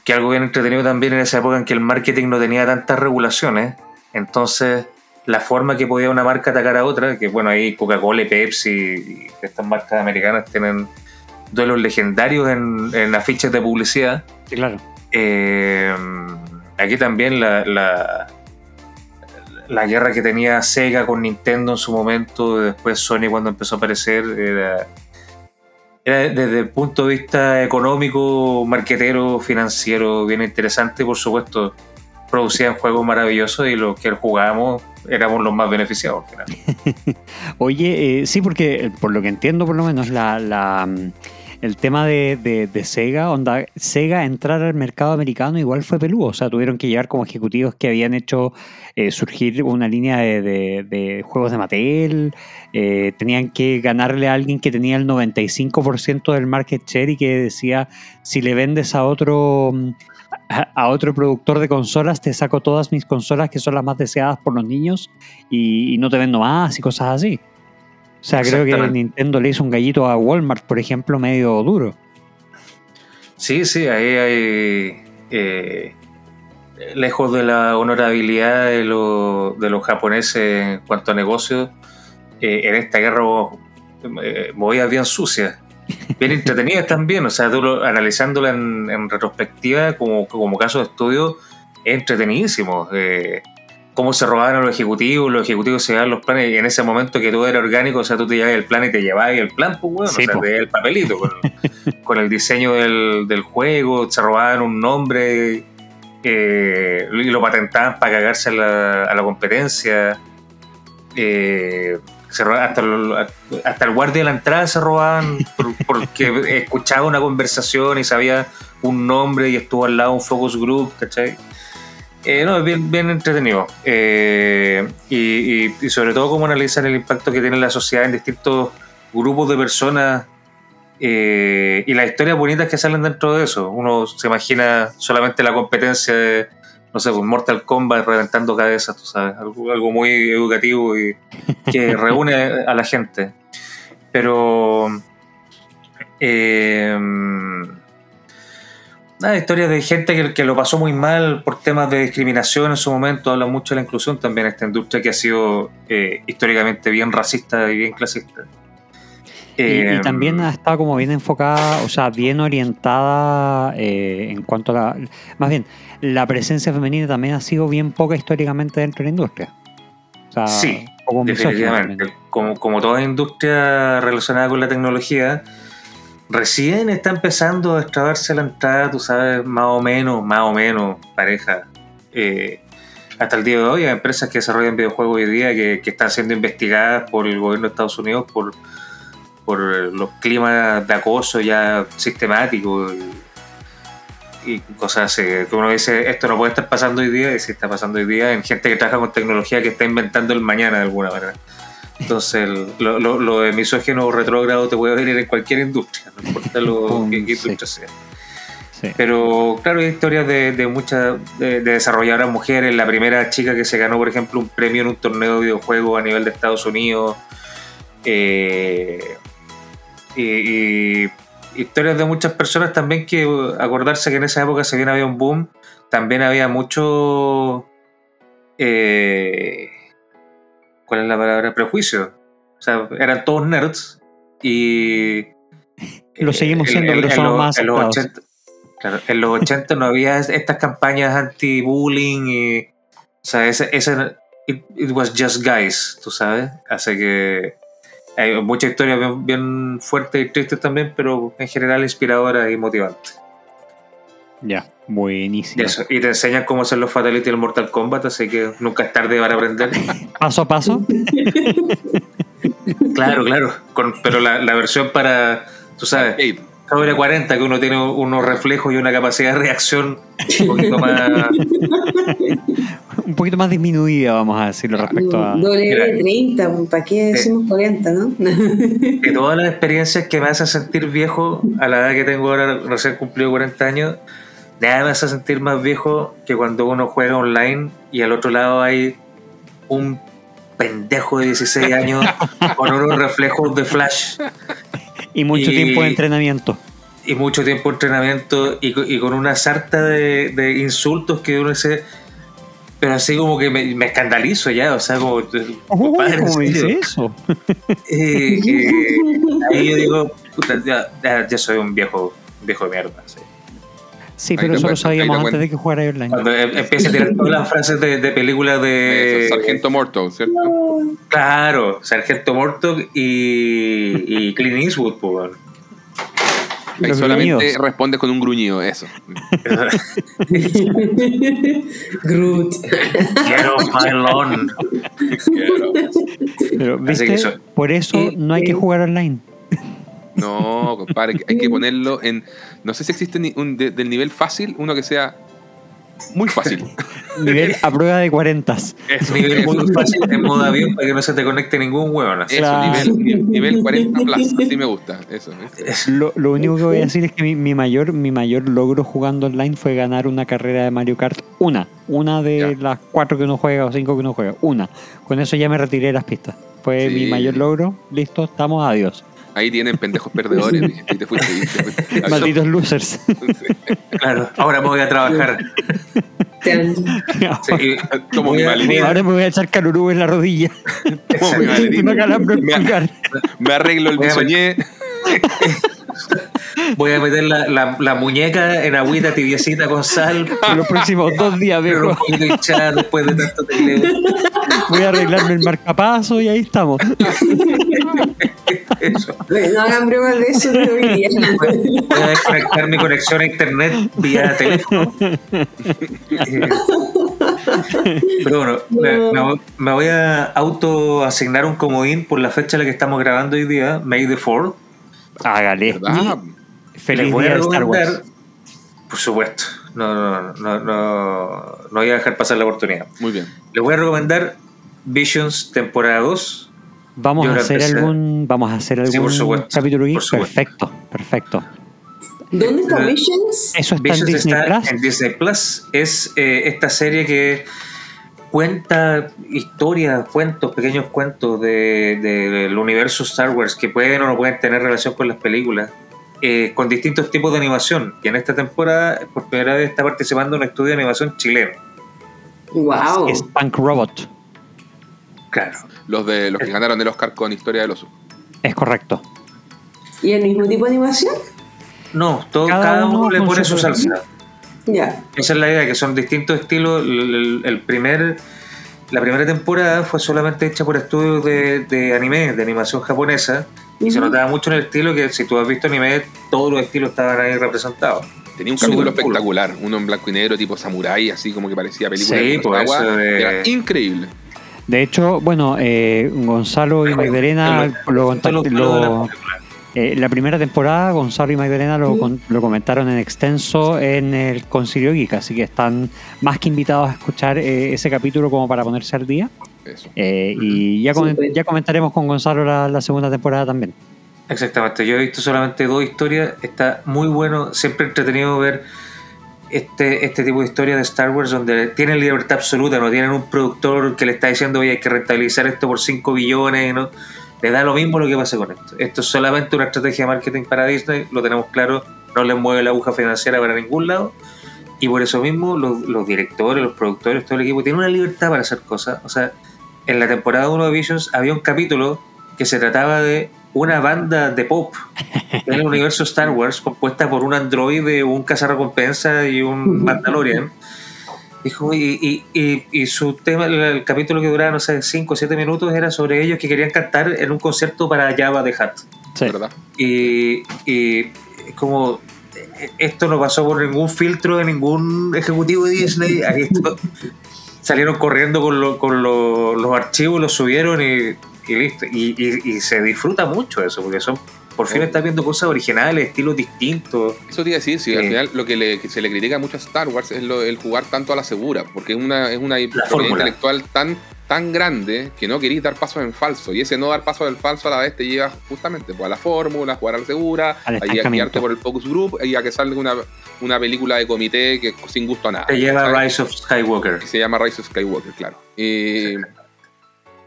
que algo bien entretenido también en esa época en que el marketing no tenía tantas regulaciones, entonces la forma que podía una marca atacar a otra, que bueno, ahí Coca-Cola y Pepsi y estas marcas americanas tienen duelos legendarios en, en afiches de publicidad. Sí, claro. Eh, aquí también la, la, la, guerra que tenía Sega con Nintendo en su momento, después Sony cuando empezó a aparecer, era era desde el punto de vista económico, marquetero, financiero, bien interesante. Por supuesto, producían juegos maravillosos y los que jugábamos éramos los más beneficiados. Oye, eh, sí, porque eh, por lo que entiendo, por lo menos, la, mm, el tema de, Sega, onda, Sega entrar al mercado americano igual fue peludo, o sea, tuvieron que llegar como ejecutivos que habían hecho eh, surgir una línea de, juegos de Mattel, eh, tenían que ganarle a alguien que tenía el 95% del market share y que decía, si le vendes a otro a otro productor de consolas, te saco todas mis consolas que son las más deseadas por los niños y no te vendo más y cosas así. O sea, creo que Nintendo le hizo un gallito a Walmart, por ejemplo, medio duro. Sí, sí, ahí hay. Eh, lejos de la honorabilidad de, los japoneses en cuanto a negocios, eh, en esta guerra eh, movidas bien sucias, bien entretenidas también. O sea, analizándola en, retrospectiva como, como caso de estudio, es entretenidísimo cómo se robaban a los ejecutivos, los ejecutivos se llevaban los planes y en ese momento que todo era orgánico, o sea, tú te llevabas el plan y te llevabas el plan, pues bueno, o sea, te el papelito con, el diseño del, juego, se robaban un nombre eh, y lo patentaban para cagarse a la, competencia. Eh, hasta, el, hasta el guardia de la entrada se robaban porque escuchaba una conversación y sabía un nombre y estuvo al lado un focus group, ¿cachai? Eh, no, es bien, bien entretenido. Eh, y, sobre todo cómo analizar el impacto que tiene la sociedad en distintos grupos de personas eh, y las historias bonitas que salen dentro de eso. Uno se imagina solamente la competencia de, no sé, pues Mortal Kombat reventando cabezas, tú sabes, algo, algo muy educativo y que reúne a la gente. Pero... Eh, Nada, historias de gente que, que, lo pasó muy mal por temas de discriminación en su momento. Habla mucho de la inclusión también, esta industria que ha sido eh, históricamente bien racista y bien clasista. y, eh, también ha estado como bien enfocada, o sea, bien orientada eh, en cuanto a la. Más bien, la presencia femenina también ha sido bien poca históricamente dentro de la industria. sí, definitivamente. Como, como toda industria relacionada con la tecnología, recién está empezando a extrabarse la entrada, tú sabes, más o menos, más o menos, pareja. Eh, hasta el día de hoy hay empresas que desarrollan videojuegos hoy día que, están siendo investigadas por el gobierno de Estados Unidos por, por los climas de acoso ya sistemáticos y, cosas así. Que uno dice, esto no puede estar pasando hoy día y si está pasando hoy día en gente que trabaja con tecnología que está inventando el mañana de alguna manera. Entonces, lo, lo, lo, de misógeno o retrógrado te puede venir en cualquier industria, no importa lo que, industria sea. Pero claro, hay historias de, de muchas de, desarrolladoras mujeres. La primera chica que se ganó, por ejemplo, un premio en un torneo de videojuegos a nivel de Estados Unidos. Eh, y, historias de muchas personas también que acordarse que en esa época, si bien había un boom, también había mucho. Eh, ¿cuál es la palabra? Prejuicio. O sea, eran todos nerds y... Lo seguimos siendo, pero somos más en los, 80, claro, en los 80 no había estas campañas anti-bullying y... O sea, ese, ese, it, it was just guys, tú sabes. Así que hay muchas historias bien, bien fuertes y tristes también, pero en general inspiradoras y motivantes. Ya, Y, buenísimo. eso, y te enseñan cómo hacer los Fatality en el Mortal Kombat, así que nunca es tarde para aprender. Paso a paso. claro, claro. Con, pero la, la versión para, tú sabes, Abe, sobre 40, que uno tiene unos reflejos y una capacidad de reacción un poquito más. Un poquito más disminuida, vamos a decirlo respecto a. Doble 30, ¿para qué decimos 40, no? de todas las experiencias que me hacen sentir viejo a la edad que tengo ahora, recién cumplido 40 años, nada me hace sentir más viejo que cuando uno juega online y al otro lado hay un pendejo de 16 años con unos reflejos de flash Y mucho Y- tiempo de entrenamiento. y mucho tiempo de entrenamiento y, co- y con una sarta de, de insultos que uno dice pero así como que me, me escandalizo ya, o sea, como... ¿en ¿Cómo dice eso? Eh, eh, ahí yo digo, puta, ya, ya- ya soy un viejo, un viejo de mierda. sí. Sí, pero eso lo sabíamos te antes de que jugara online. Cuando em- empieza a tirar todas las frases de, de películas de. eso, Sargento Morto, ¿cierto? Claro, Sargento Morto y, y Clint Eastwood, pues. Ahí Los solamente gruñidos. respondes con un gruñido, eso. Groot. Get off my lawn. Pero, ¿viste? eso- Por eso Eh, no hay que eh. jugar online. No, compadre, hay que ponerlo en. No sé si existe ni un de- del nivel fácil uno que sea muy fácil. Nivel a prueba de 40. Eso, Nivel eso, muy fácil en modo avión para que no se te conecte ningún hueón. así. eso, Claro. nivel, ni- nivel 40 plus, así me gusta. Eso, eso. Lo, lo único que voy a decir es que mi, mi mayor, mi mayor logro jugando online fue ganar una carrera de Mario Kart. Una. Una de Ya. las cuatro que uno juega o cinco que uno juega. Una. Con eso ya me retiré de las pistas. Fue Sí. mi mayor logro. Listo, estamos, adiós. Ahí tienen pendejos perdedores. y te fuiste, y te fuiste. Adiós. Malditos losers. Claro, ahora me voy a trabajar. Sí, Como mi voy a- valerina. Ahora me voy a echar calurú en la rodilla. Como mi y me arreglo el bisoñé. voy a meter la, la, la muñeca en agüita tibiecita con sal. Por los próximos dos días, un viejo. poquito hinchada después de tanto tecleo. Voy a arreglarme el marcapaso y ahí estamos. Eso. No hagan bromas de eso de hoy día. Voy a desconectar mi conexión a internet vía teléfono. Eh, Pero bueno, me, voy a auto asignar un comodín por la fecha en la que estamos grabando hoy día, May the 4th. Hágale. Feliz Les voy día a de Star Wars. recomendar, por supuesto, no, no, no, no, no voy a dejar pasar la oportunidad. Muy bien. Les voy a recomendar Visions temporada 2. Vamos a hacer algún, vamos a hacer algún Sí, por supuesto, capítulo por. Perfecto, perfecto. ¿Dónde está Eh, Visions? Eso está en Visions Disney está Plus. en Disney Plus. Es eh, esta serie que cuenta historias, cuentos, pequeños cuentos de- de- del universo Star Wars que pueden o no pueden tener relación con las películas. eh, con distintos tipos de animación. Y en esta temporada, por primera vez, está participando en un estudio de animación chileno. Wow. Es Punk Robot. Claro. Los de los que ganaron el Oscar con Historia del Oso. Es correcto. ¿Y el mismo tipo de animación? No, todo, Cada cada, uno, uno le pone su salsa. Ya. Esa es la idea, que son distintos estilos. El, el- el primer, la primera temporada fue solamente hecha por estudios de, de anime, de animación japonesa, y se notaba mucho en el estilo que si tú has visto anime, todos los estilos estaban ahí representados. Tenía un capítulo espectacular, uno en blanco y negro, tipo samurai, así como que parecía película Sí, de pues, eso de- Era increíble. De hecho, bueno, eh, Gonzalo y Magdalena En lo película. eh, la primera temporada, Gonzalo y Magdalena lo, con- lo comentaron en extenso en el Concilio Geek, así que están más que invitados a escuchar eh, ese capítulo como para ponerse al día. Eh, y ya, ya comentaremos con Gonzalo la, la segunda temporada también. Exactamente, yo he visto solamente dos historias, está muy bueno, siempre entretenido ver este, este tipo de historias de Star Wars donde tienen libertad absoluta, no tienen un productor que le está diciendo oye hay que rentabilizar esto por 5 billones, ¿no? le da lo mismo lo que pase con esto. Esto es solamente una estrategia de marketing para Disney, lo tenemos claro, no les mueve la aguja financiera para ningún lado. Y por eso mismo los, los directores, los productores, todo el equipo tienen una libertad para hacer cosas. O sea, en la temporada 1 de Visions había un capítulo que se trataba de una banda de pop en el universo Star Wars compuesta por un androide, un cazarrecompensa y un Mandalorian. Dijo, y, y, y, y su tema, el, el capítulo que duraba, no sé, 5 o 7 minutos, era sobre ellos que querían cantar en un concierto para Java de Hat. Sí. ¿Verdad? Y, y es como esto no pasó por ningún filtro de ningún ejecutivo de Disney. Aquí esto- salieron corriendo con, lo- con lo- los archivos, los subieron y, y listo. Y, y- y se disfruta mucho eso, porque son por fin Oh. estás viendo cosas originales, estilos distintos. Eso te iba a decir, sí, al Sí. final lo que, le- que se le critica mucho a Star Wars es lo- el jugar tanto a la segura, porque es una, es una propiedad intelectual tan, tan grande que no querís dar pasos en falso. Y ese no dar pasos en falso a la vez te lleva justamente pues, a la fórmula, a jugar a la segura, Al a guiarte por el focus group y a que salga una, una película de comité que sin gusto a nada. Te lleva ¿sabes? Rise of Skywalker. se llama Rise of Skywalker, claro. Eh,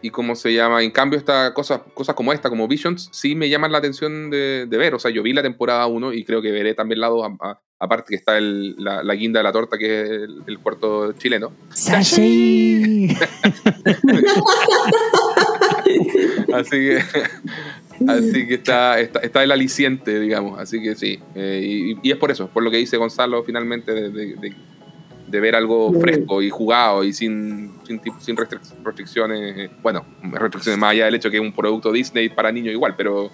y cómo se llama, en cambio, estas cosas, cosas como esta, como Visions, sí me llaman la atención de, de ver. O sea, yo vi la temporada 1 y creo que veré también la 2, a- a- aparte que está el- la, la guinda de la torta, que es el, el puerto chileno. ¡Sashi! Así que, así que está, está, está el aliciente, digamos. Así que sí. eh, y, y es por eso, por lo que dice Gonzalo finalmente, de, de- de- de ver algo fresco y jugado y sin, sin, sin restric- restricciones. eh, Bueno, restricciones más allá del hecho que es un producto Disney para niños igual, pero,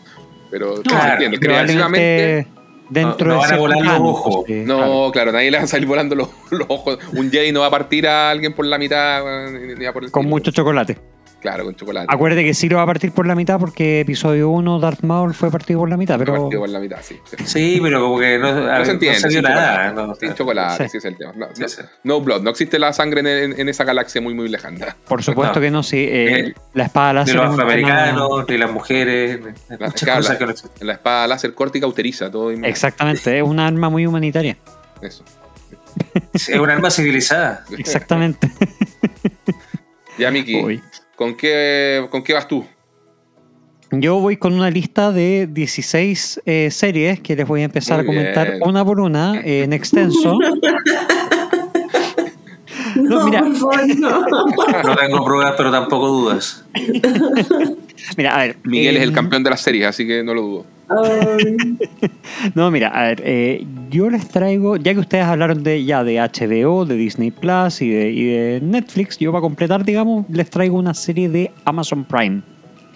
pero se Claro, entiende. Creativamente. Dentro No- no de van a volar los ojos. sí, No, claro. claro. nadie le va a salir volando los, los ojos. Un Jedi no va a partir a alguien por la mitad ni, ni a por el Con estilo. mucho chocolate. Claro, con chocolate. Acuérdate que sí lo va a partir por la mitad porque episodio 1 Darth Maul fue partido por la mitad, pero Partido por la mitad, sí. sí. Sí, pero como que no, No se entiende. no salió nada. chocolate, no. sin chocolate, Sí. es el tema. No, Sí, no- sí. no blood, no existe la sangre en, en- en esa galaxia muy, muy lejana. por supuesto No. que no, sí. eh, Eh, la espada Ni láser los un tema- afroamericanos, ni las mujeres, ni- La- cosas la- que no existen. En la espada láser corta y cauteriza todo. y- Exactamente, es un arma muy humanitaria. Eso. Es un arma civilizada. Exactamente. Ya, Miki. ¿Con qué, ¿con qué vas tú? Yo voy con una lista de 16 eh, series que les voy a empezar Muy a comentar bien. una por una eh, en extenso. No, mira. por favor, no. No tengo pruebas, pero tampoco dudas. Mira, a ver. Miguel es el em, campeón de las series, así que no lo dudo. No, mira, a ver, eh, yo les traigo, ya que ustedes hablaron de ya de HBO, de Disney Plus y de, y de Netflix, yo para completar, digamos, les traigo una serie de Amazon Prime.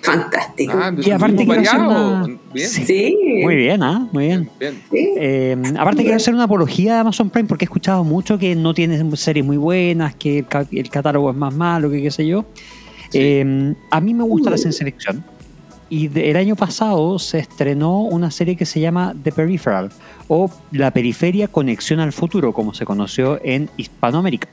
fantástico. Ah, Y aparte quiero hacer una- Bien, Sí. sí. Muy bien, ¿ah? Muy bien. Eh, aparte quiero hacer una apología de Amazon Prime porque he escuchado mucho que no tiene series muy buenas, que el, ca- el catálogo es más malo, que qué sé yo. Sí. Eh, a mí me gusta la ciencia ficción. Y de- el año pasado se estrenó una serie que se llama The Peripheral o La Periferia Conexión al Futuro, como se conoció en Hispanoamérica.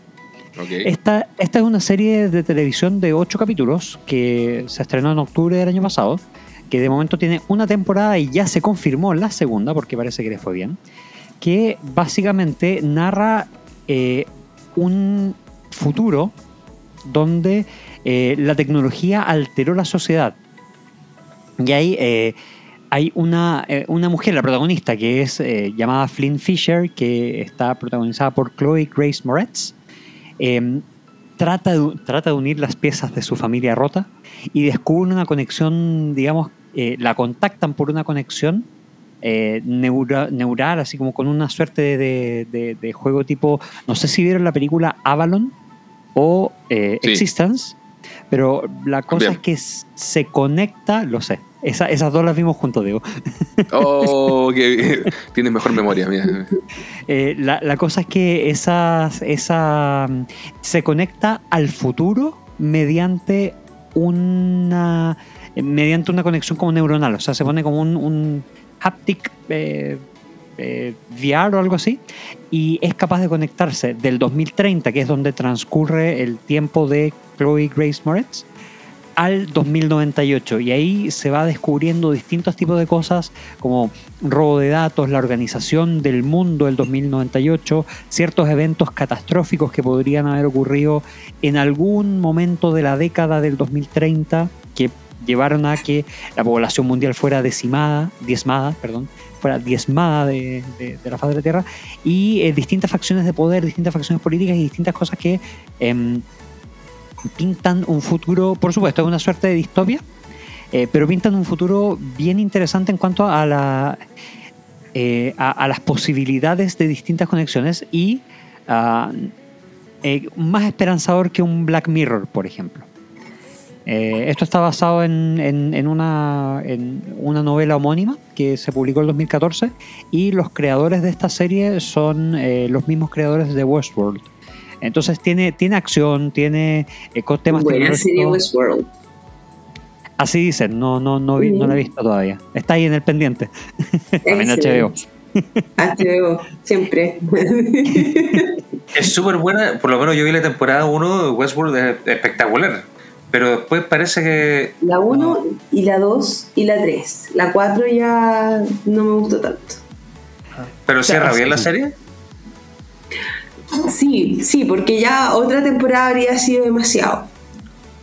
Esta, esta es una serie de televisión de ocho capítulos que se estrenó en octubre del año pasado, que de momento tiene una temporada y ya se confirmó la segunda, porque parece que les fue bien, que básicamente narra eh, un futuro donde eh, la tecnología alteró la sociedad. Y ahí eh, hay una, eh, una mujer, la protagonista, que es eh, llamada Flynn Fisher, que está protagonizada por Chloe Grace Moretz. Eh, trata, de, trata de unir las piezas de su familia rota y descubre una conexión, digamos, la contactan por una conexión eh, neura- neural, así como con una suerte de, de- juego tipo, no sé si vieron la película Avalon o eh, Sí. Existence, pero la cosa Bien. es que se conecta, lo sé, esa- esas dos las vimos juntos, Diego. Oh, que tienes mejor memoria, mira. Eh, la, la cosa es que esas, esa, mm, se conecta al futuro mediante una mediante una conexión como neuronal, o sea, se pone como un, un haptic eh, eh, VR o algo así, y es capaz de conectarse del 2030, que es donde transcurre el tiempo de Chloe Grace Moretz, al 2098 y ahí se va descubriendo distintos tipos de cosas como robo de datos, la organización del mundo del 2098, ciertos eventos catastróficos que podrían haber ocurrido en algún momento de la década del 2030 que llevaron a que la población mundial fuera decimada, diezmada, perdón, fuera diezmada de, la faz de la Tierra. Y eh, distintas facciones de poder, distintas facciones políticas y distintas cosas que em, pintan un futuro, por supuesto, es una suerte de distopia, eh, pero pintan un futuro bien interesante en cuanto a, eh, las posibilidades de distintas conexiones y ah, eh, más esperanzador que un Black Mirror, por ejemplo. Esto está basado en, en- una, en una novela homónima que se publicó en 2014 y los creadores de esta serie son los mismos creadores de Westworld. Entonces tiene, tiene acción, tiene eh, temas Buena serie Westworld. Así dicen, no, no, no, vi- no la he visto todavía. Está ahí en el pendiente. También HBO. HBO, siempre. Es súper buena, por lo menos yo vi la temporada 1 de Westworld, es espectacular. Pero después parece que La 1 y la 2 y la 3. La 4 ya no me gustó tanto. ¿Pero cierra bien la serie? Sí, sí, porque ya otra temporada habría sido demasiado.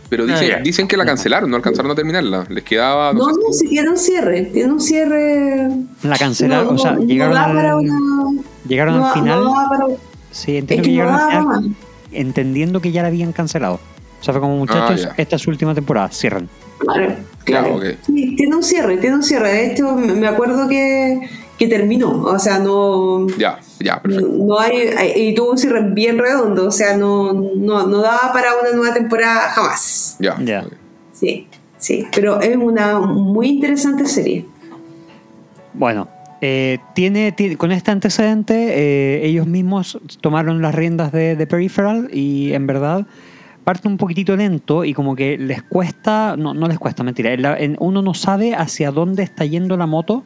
Pero Ah, dicen, que la cancelaron, no alcanzaron a terminarla. Les quedaba. No, sé no, si- sí, tiene un cierre. Tiene un cierre. La cancelaron, no, o sea, no- no llegaron, para al, una- llegaron no al da- final. no da para- sí, es entiendo que llegaron al final entendiendo que ya la habían cancelado. O sea, fue como muchachos, Ah, esta es su última temporada, cierran. Claro, Claro, claro. Sí, tiene un cierre, tiene un cierre. De hecho, me acuerdo que, que terminó. O sea, no. Ya, ya, perfecto. No hay, y tuvo un cierre bien redondo, o sea, no, no, no daba para una nueva temporada jamás. Ya. Ya. Sí, sí, pero es una muy interesante serie. Bueno, eh, tiene, tiene- con este antecedente, eh, ellos mismos tomaron las riendas de, de Peripheral y en verdad parte un poquitito lento y como que les cuesta, no, no les cuesta, mentira, en la- en- uno no sabe hacia dónde está yendo la moto.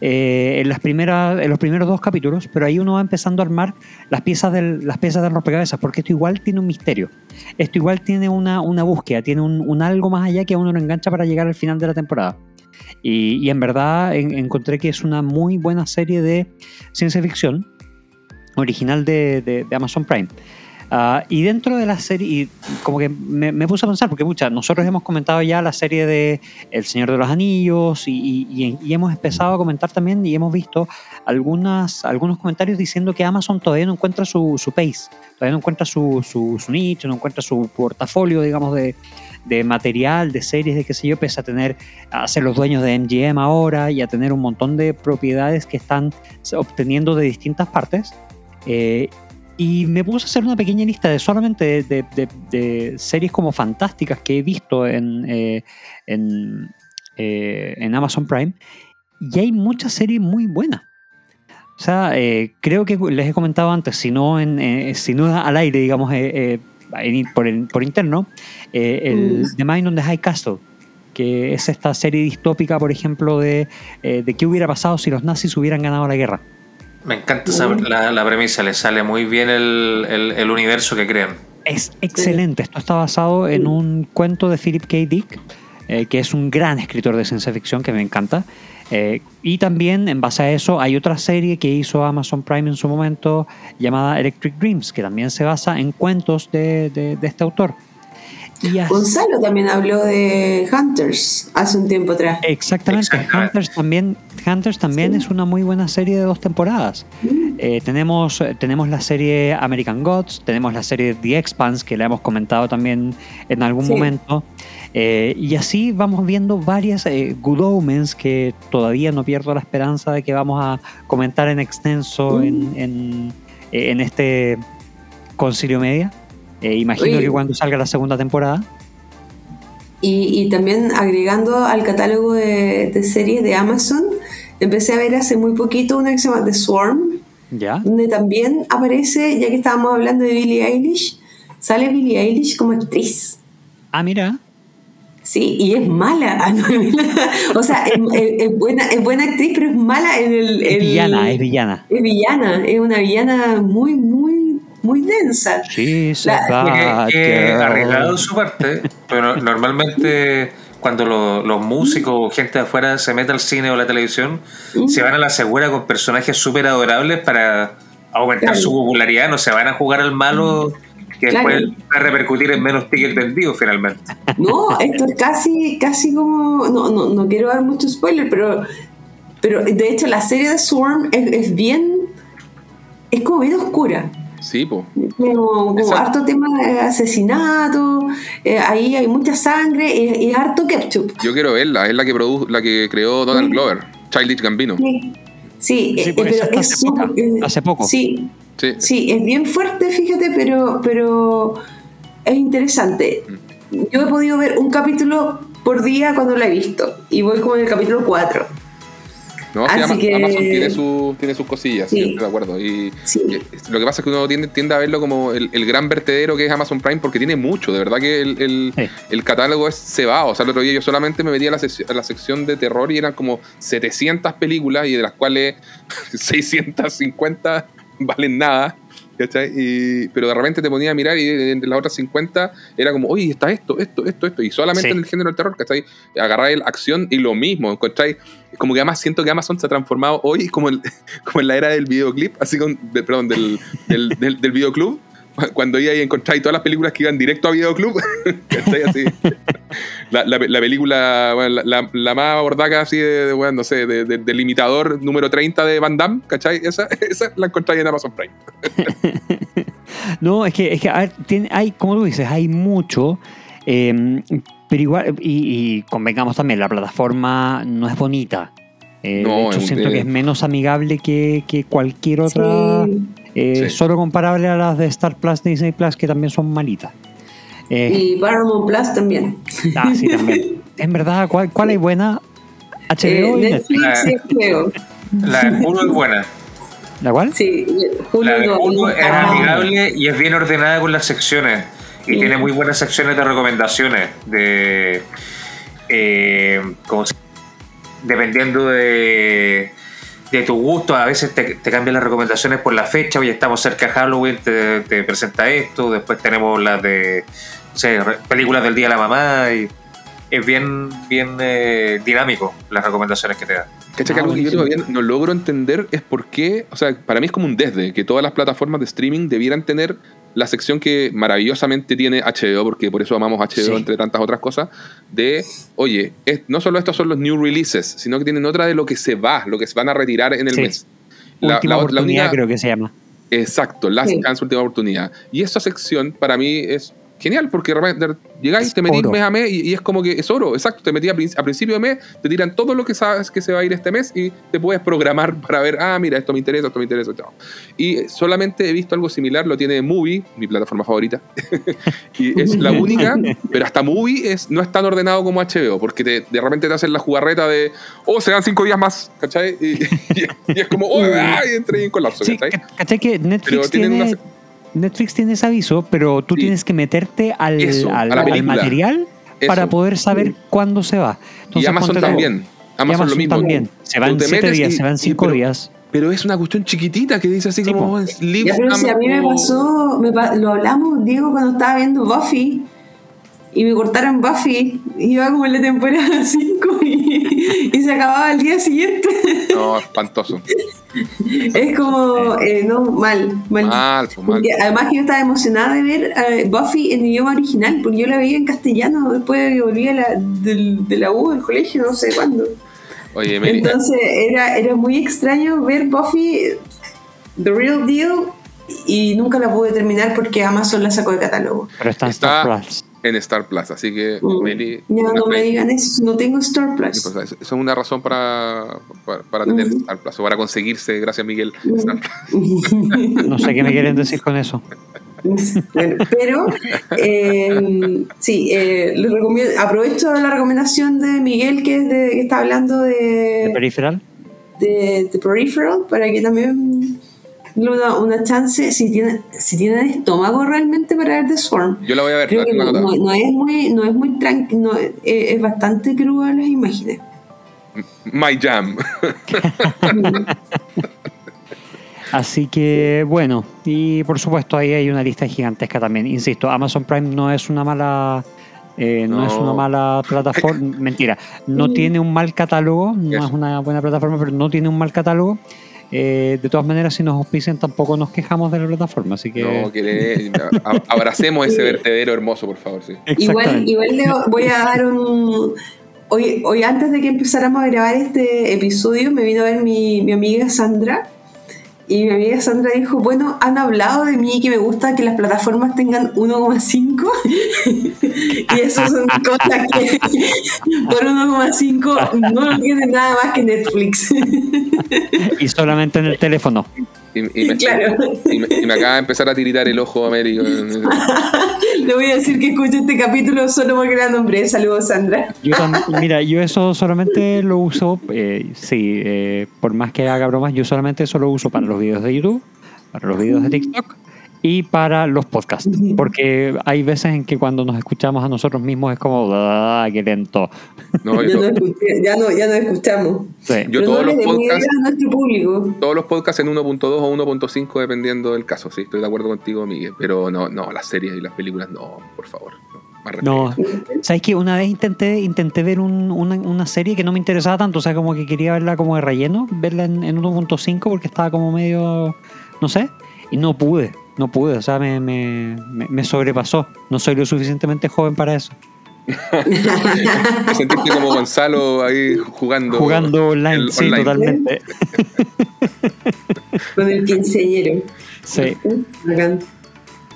Eh, en, las primeras, en los primeros dos capítulos, pero ahí uno va empezando a armar las piezas del, las piezas del rompecabezas, porque esto igual tiene un misterio. Esto igual tiene una, una búsqueda, tiene un, un algo más allá que a uno lo engancha para llegar al final de la temporada. Y, y en verdad en- encontré que es una muy buena serie de ciencia ficción original de- de Amazon Prime. Ah, y dentro de la serie, y como que me, me puse a pensar, porque mucha, nosotros hemos comentado ya la serie de El Señor de los Anillos y- y- y hemos empezado a comentar también y hemos visto algunas, algunos comentarios diciendo que Amazon todavía no encuentra su, su pace, todavía no encuentra su, su, su nicho, no encuentra su portafolio, digamos, de, de material, de series, de qué sé yo, pese a tener, a ser los dueños de MGM ahora y a tener un montón de propiedades que están obteniendo de distintas partes. Eh, y me puse a hacer una pequeña lista de solamente de, de- de- de series como fantásticas que he visto en, eh, en, eh, en Amazon Prime. Y hay muchas series muy buenas. O sea, eh, creo que les he comentado antes, si no, en, eh, si no al aire, digamos, eh, por, el- por interno, el Mm. The Mind on the High Castle, que es esta serie distópica, por ejemplo, de, de qué hubiera pasado si los nazis hubieran ganado la guerra. Me encanta esa- la, la premisa, le sale muy bien el, el- el universo que crean. Es excelente. Esto está basado en un cuento de Philip K. Dick, eh, que es un gran escritor de ciencia ficción que me encanta. Eh, y también, en base a eso, hay otra serie que hizo Amazon Prime en su momento llamada Electric Dreams, que también se basa en cuentos de, de- de este autor. Gonzalo también habló de Hunters hace un tiempo atrás. Exactamente. Exactamente. Hunters también, Hunters también Sí. es una muy buena serie de dos temporadas. Eh, tenemos, tenemos la serie American Gods, tenemos la serie The Expanse, que la hemos comentado también en algún Sí. momento. Eh, y así vamos viendo varias eh, Good Omens que todavía no pierdo la esperanza de que vamos a comentar en extenso Mm. en, en, eh, en este concilio media. Eh, imagino que cuando salga la segunda temporada. Y, y también agregando al catálogo de, de series de Amazon, empecé a ver hace muy poquito una que se llama The Swarm, ¿Ya? donde también aparece, ya que estábamos hablando de Billie Eilish, sale Billie Eilish como actriz. Ah, mira. Sí, y es mala. Ah, no, o sea, es, es- es buena, es buena actriz, pero es mala en el... Es el- villana, es villana. Es villana, es una villana muy, muy, muy densa. La- a bad que, que girl. arriesgado de su parte, pero normalmente cuando lo- los músicos o gente de afuera se mete al cine o la televisión, se van a la segura con personajes súper adorables para aumentar Claro. su popularidad, no se van a jugar al malo que Claro. después va a repercutir en menos tickets vendidos finalmente. No, esto es casi, casi como. No, no, no quiero dar mucho spoiler, pero. Pero de hecho, la serie de Swarm es, es bien. Es como bien oscura. Sí, po. Como, como harto tema de asesinato. eh, ahí hay mucha sangre y, y harto ketchup. Yo quiero verla, es la que produ la que creó Donald Sí. Glover, Childish Gambino. Sí, sí, Sí, eh, porque pero esa está es hace poco, súper- eh, hace poco. Sí, Sí. Sí, es bien fuerte, fíjate, pero, pero es interesante. Yo he podido ver un capítulo por día cuando la he visto y voy como en el capítulo 4. No, sí, Así Ama- que- Amazon tiene, su, tiene sus cosillas, sí. Estoy de acuerdo. Y Sí. y lo que pasa es que uno tiende, tiende a verlo como el, el gran vertedero que es Amazon Prime porque tiene mucho, de verdad que el, el- Sí. el catálogo es cebado. O sea, el otro día yo solamente me metí a la, a la sección de terror y eran como 700 películas y de las cuales 650 valen nada. ¿Cachai? Y- pero de repente te ponía a mirar y entre las otras 50 era como, oye, está esto, esto, esto, esto. Y solamente Sí. en el género del terror, ¿cachai? Agarrar el acción y lo mismo, ¿cachai? Como que además siento que Amazon se ha transformado hoy como, el- como en la era del videoclip, así con, de- perdón, del, del, del, del videoclub. Cuando iba y encontráis todas las películas que iban directo a videoclub, ¿cachai? Así. La, la, la película, bueno, la, la, más bordaca así de, de, bueno, no sé, de, de- del imitador número 30 de Van Damme, ¿cachai? Esa, esa la encontráis en Amazon Prime. No, es que, es que a ver, tiene- hay, como tú dices, hay mucho, eh, pero igual, y, y convengamos también, la plataforma no es bonita. Eh, No, de hecho, siento que es menos amigable que, que cualquier otra, Sí. Eh, Sí. solo comparable a las de Star Plus, Disney Plus, que también son malitas. Eh, Y Paramount Plus también. ah, sí, también. En verdad, ¿cuál, cuál hay buena? HBO Eh, y Netflix Netflix. y HBO. La de Hulu es buena. ¿La cual? Sí, Hulu La de no- Hulu es Ah, amigable y es bien ordenada con las secciones. Y Sí. tiene muy buenas secciones de recomendaciones. De. eh, como dependiendo de, de tu gusto, a veces te, te cambian las recomendaciones por la fecha. Oye, estamos cerca de Halloween, te, te presenta esto. Después tenemos las de. re- películas del Día de la Mamá. Y es bien, bien eh, dinámico las recomendaciones que te da. ¿Cachai? Ah, que algo que yo todavía no logro entender es por qué, o sea, para mí es como un desde, que todas las plataformas de streaming debieran tener la sección que maravillosamente tiene HBO, porque por eso amamos HBO Sí. entre tantas otras cosas, de, oye, es- no solo estos son los new releases, sino que tienen otra de lo que se va, lo que se van a retirar en el Sí. mes. La- Última la- la oportunidad, única- creo que se llama. Exacto, Last Sí. Chance, última oportunidad. Y esa sección para mí es genial porque de repente llegáis, te metís oro. mes a mes y, y es como que es oro, exacto. Te metí a, a principio de mes, te tiran todo lo que sabes que se va a ir este mes y te puedes programar para ver, ah, mira, esto me interesa, esto me interesa, chao. Y solamente he visto algo similar, lo tiene Movie, mi plataforma favorita. y es la única, pero hasta Movie es, no es tan ordenado como HBO porque te- de repente te hacen la jugarreta de, oh, se dan cinco días más, ¿cachai? Y, y- y es como, oh, ay, entré en colapso, Sí, ¿cachai? ca- ¿cachai que Netflix Pero tienen tiene, una- Netflix tiene ese aviso, pero tú Sí. tienes que meterte al, Eso, al, material Eso. para poder saber cuándo se va. Y Amazon también. y Amazon, lo mismo. también. Se van te siete días, y- se van y- cinco pero- días. Pero es una cuestión chiquitita que dice así Sí, como. Live Ya, pero si a mí me pasó, me pa- lo hablamos, Diego, cuando estaba viendo Buffy y me cortaron Buffy, iba como en la temporada 5 y, y se acababa el día siguiente. No, espantoso. es como, eh, no, mal, mal. Mal, pues, mal. Porque además que yo estaba emocionada de ver eh, Buffy en idioma original, porque yo la veía en castellano después de que volví a la, del- de la U, del colegio, no sé cuándo. Oye, Mary, Entonces era, era muy extraño ver Buffy, The Real Deal, y nunca la pude terminar porque Amazon la sacó de catálogo. Pero está en Está- Star Plus. En Star Plus, así que Mm. Una- no me digan eso, no tengo Star Plus. pues, eso es una razón para, para, para tener. Star Plus o para conseguirse, gracias Miguel, Mm. Star Plus. No sé qué me quieren decir con eso. Bueno, pero eh, sí, eh, les recomiendo- aprovecho la recomendación de Miguel que, es de- que está hablando ¿De de, Peripheral? de, de Peripheral para que también una, una chance si tienen si tienen estómago realmente para ver The Swarm. Yo la voy a ver, Creo que no, anotada. no- no es muy no es muy tranqui, no, es, es bastante cruda las imágenes. My Jam. Así que bueno, y por supuesto ahí hay una lista gigantesca también. Insisto, Amazon Prime no es una mala, eh, no. No. es una mala plataforma. Mentira, no tiene un mal catálogo, no es una buena plataforma, pero no tiene un mal catálogo. Eh, de todas maneras, si nos auspician tampoco nos quejamos de la plataforma, así que No, que le- abracemos ese vertedero hermoso, por favor, sí. Igual le voy a dar un. Hoy, hoy, antes de que empezáramos a grabar este episodio, me vino a ver mi, mi amiga Sandra. Y mi amiga Sandra dijo: Bueno, han hablado de mí que me gusta que las plataformas tengan 1,5. y eso son cosas que por 1,5 no lo tiene nada más que Netflix. y solamente en el teléfono. Y, y me, Claro. y me- y me acaba de empezar a tiritar el ojo Américo. Le voy a decir que escuche este capítulo solo porque la nombré. Saludos, Sandra. Yo mira, yo eso solamente lo uso, eh, sí, eh, por más que haga bromas, yo solamente eso lo uso para los videos de YouTube, para los videos de TikTok y para los podcasts. Porque hay veces en que cuando nos escuchamos a nosotros mismos es como, ¡ah, qué lento! No, Ya yo, no, escuché- ya no, ya no escuchamos. Sí. Yo Pero todos no los podcasts- nuestro público. todos los podcasts en 1.2 o 1.5 dependiendo del caso, sí, estoy de acuerdo contigo, Miguel. Pero no, no, las series y las películas no, por favor. no. ¿sabes que Una vez intenté, intenté ver un- una, una serie que no me interesaba tanto, o sea, como que quería verla como de relleno, verla en, en 1.5 porque estaba como medio, no sé, y no pude, no pude, o sea, me, me, me- sobrepasó. No soy lo suficientemente joven para eso. Me sentiste como Gonzalo ahí jugando. Jugando online, el sí, online. totalmente. Con el quinceañero. Sí.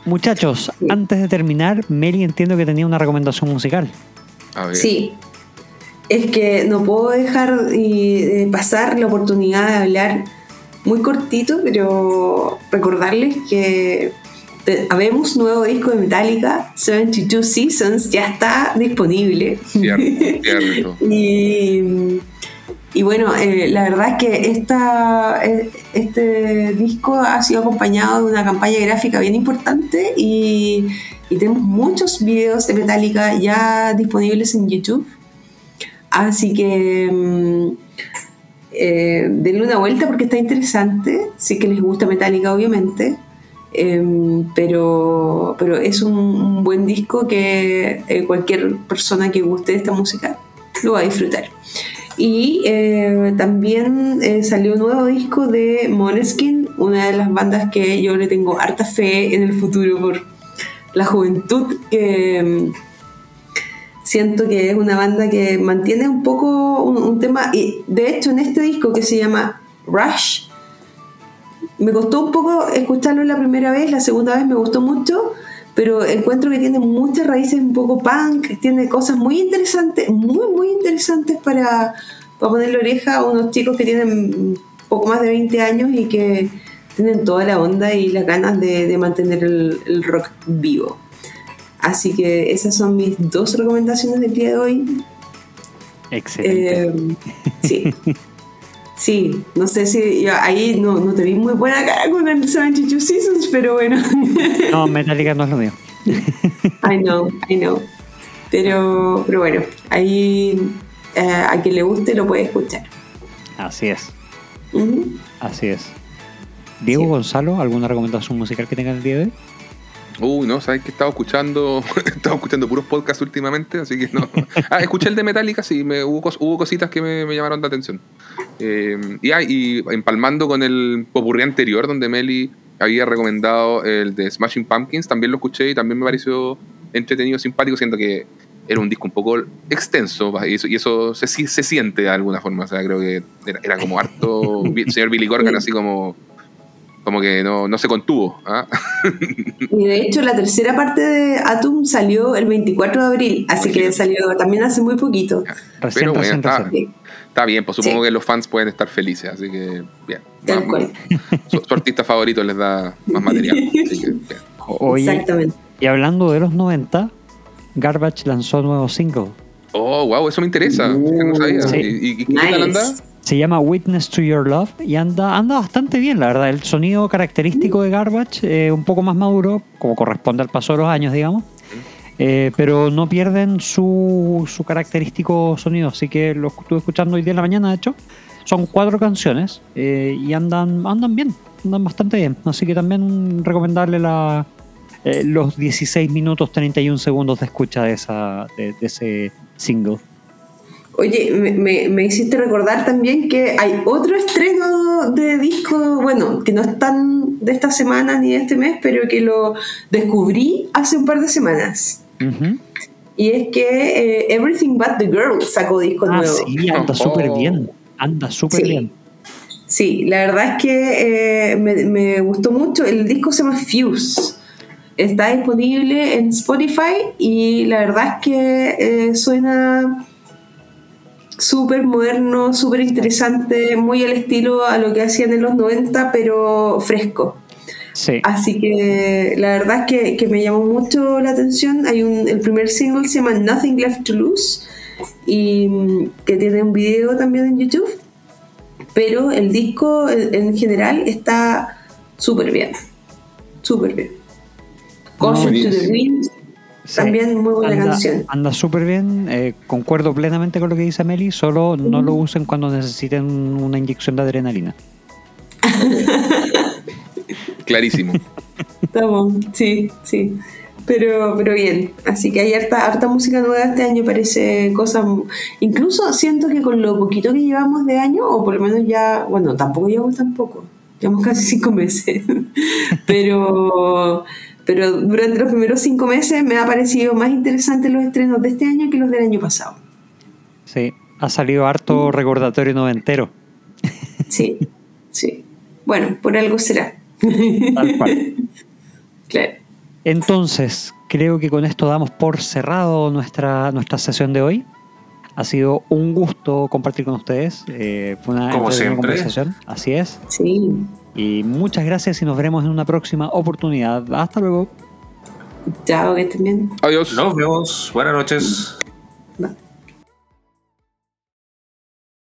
Muchachos, Sí. antes de terminar, Meli entiendo que tenía una recomendación musical. A ver. Sí. Es que no puedo dejar y, de pasar la oportunidad de hablar muy cortito, pero recordarles que te- habemos nuevo disco de Metallica, 72 Seasons, ya está disponible. Cierto, cierto. Y, y bueno, eh, la verdad es que esta, eh, este disco ha sido acompañado de una campaña gráfica bien importante y, y tenemos muchos videos de Metallica ya disponibles en YouTube. Así que mm, eh, denle una vuelta porque está interesante. Sí que les gusta Metallica, obviamente. Em, pero, pero es un, buen disco que eh, cualquier persona que guste de esta música lo va a disfrutar. Y eh, también eh, salió un nuevo disco de Måneskin, una de las bandas que yo le tengo harta fe en el futuro por la juventud que em, siento que es una banda que mantiene un poco un, tema y de hecho en este disco que se llama Rush me costó un poco escucharlo la primera vez, la segunda vez me gustó mucho, pero encuentro que tiene muchas raíces un poco punk, tiene cosas muy interesantes, muy, muy interesantes para, ponerle oreja a unos chicos que tienen poco más de 20 años y que tienen toda la onda y las ganas de, mantener el rock vivo. Así que esas son mis dos recomendaciones del día de hoy. Excelente. Eh, sí. Sí, no sé si yo ahí no, no te vi muy buena cara con el 72 Seasons, pero bueno. no, Metallica no es lo mío. I know, I know. Pero, pero bueno, ahí eh, a quien le guste lo puede escuchar. Así es, así es. Diego Sí. Gonzalo, ¿alguna recomendación musical que tenga el día de hoy? Uy, no, sabes que he estado escuchando, he estado escuchando puros podcasts últimamente, así que no. Ah, escuché el de Metallica, sí, me, hubo, cos- hubo cositas que me, me llamaron la atención. Eh, y, ah, y empalmando con el popurrí anterior, donde Meli había recomendado el de Smashing Pumpkins, también lo escuché y también me pareció entretenido, simpático, siendo que era un disco un poco extenso y eso, y eso se, si- se siente de alguna forma. O sea, creo que era, era como harto. señor Billy Corgan, así como. Como que no, no se contuvo. ¿ah? Y de hecho la tercera parte de Atom salió el 24 de abril, así que salió también hace muy poquito. Recién, Pero bueno, recién, está- recién. Sí, Está bien, pues supongo Sí. que los fans pueden estar felices, así que bien. Tal Más- cual. Su, su artista favorito les da más material. así que, bien. Oye, Exactamente. y hablando de los 90, Garbage lanzó nuevo single. Oh, wow, eso me interesa. No sabía. Sí. ¿Y, y- y qué tal anda? Se llama Witness to Your Love y anda, anda bastante bien, la verdad. El sonido característico de Garbage, eh, un poco más maduro, como corresponde al paso de los años, digamos. Eh, pero no pierden su, su característico sonido, así que lo estuve escuchando hoy día en la mañana, de hecho. Son cuatro canciones eh, y andan, andan bien, andan bastante bien. Así que también recomendarle la, eh, los 16 minutos 31 segundos de escucha de, esa, de, de ese single. Oye, me, me- me hiciste recordar también que hay otro estreno de disco, bueno, que no es tan de esta semana ni de este mes, pero que lo descubrí hace un par de semanas. Y es que eh, Everything But the Girl sacó disco Ah, nuevo. sí, anda Oh. súper bien. Anda súper Sí. bien. Sí, la verdad es que eh, me, me gustó mucho. El disco se llama Fuse. Está disponible en Spotify y la verdad es que eh, suena súper moderno, súper interesante, muy al estilo a lo que hacían en los 90, pero fresco. Sí. Así que la verdad es que, que me llamó mucho la atención. Hay un, el primer single se llama Nothing Left to Lose y que tiene un video también en YouTube. Pero el disco en, en general está súper bien. Súper bien. Caution to the. Wind. También muy buena anda, canción. Anda súper bien, eh, concuerdo plenamente con lo que dice Meli, solo no lo usen cuando necesiten una inyección de adrenalina. Clarísimo. Estamos, sí, sí. Pero, pero bien, así que hay harta, harta música nueva este año, parece cosas... Incluso siento que con lo poquito que llevamos de año, o por lo menos ya, bueno, tampoco llevamos tampoco, llevamos casi cinco meses, pero, pero durante los primeros cinco meses me ha parecido más interesante los estrenos de este año que los del año pasado. Sí, ha salido harto recordatorio noventero, Sí, sí. Bueno, por algo será. tal cual. Claro. Entonces, creo que con esto damos por cerrado nuestra, nuestra sesión de hoy. Ha sido un gusto compartir con ustedes. eh, fue una Como siempre. conversación. Así es. Sí. Y muchas gracias y nos veremos en una próxima oportunidad. Hasta luego. Chao, que estén bien. Adiós. Nos vemos. Buenas noches. Bye.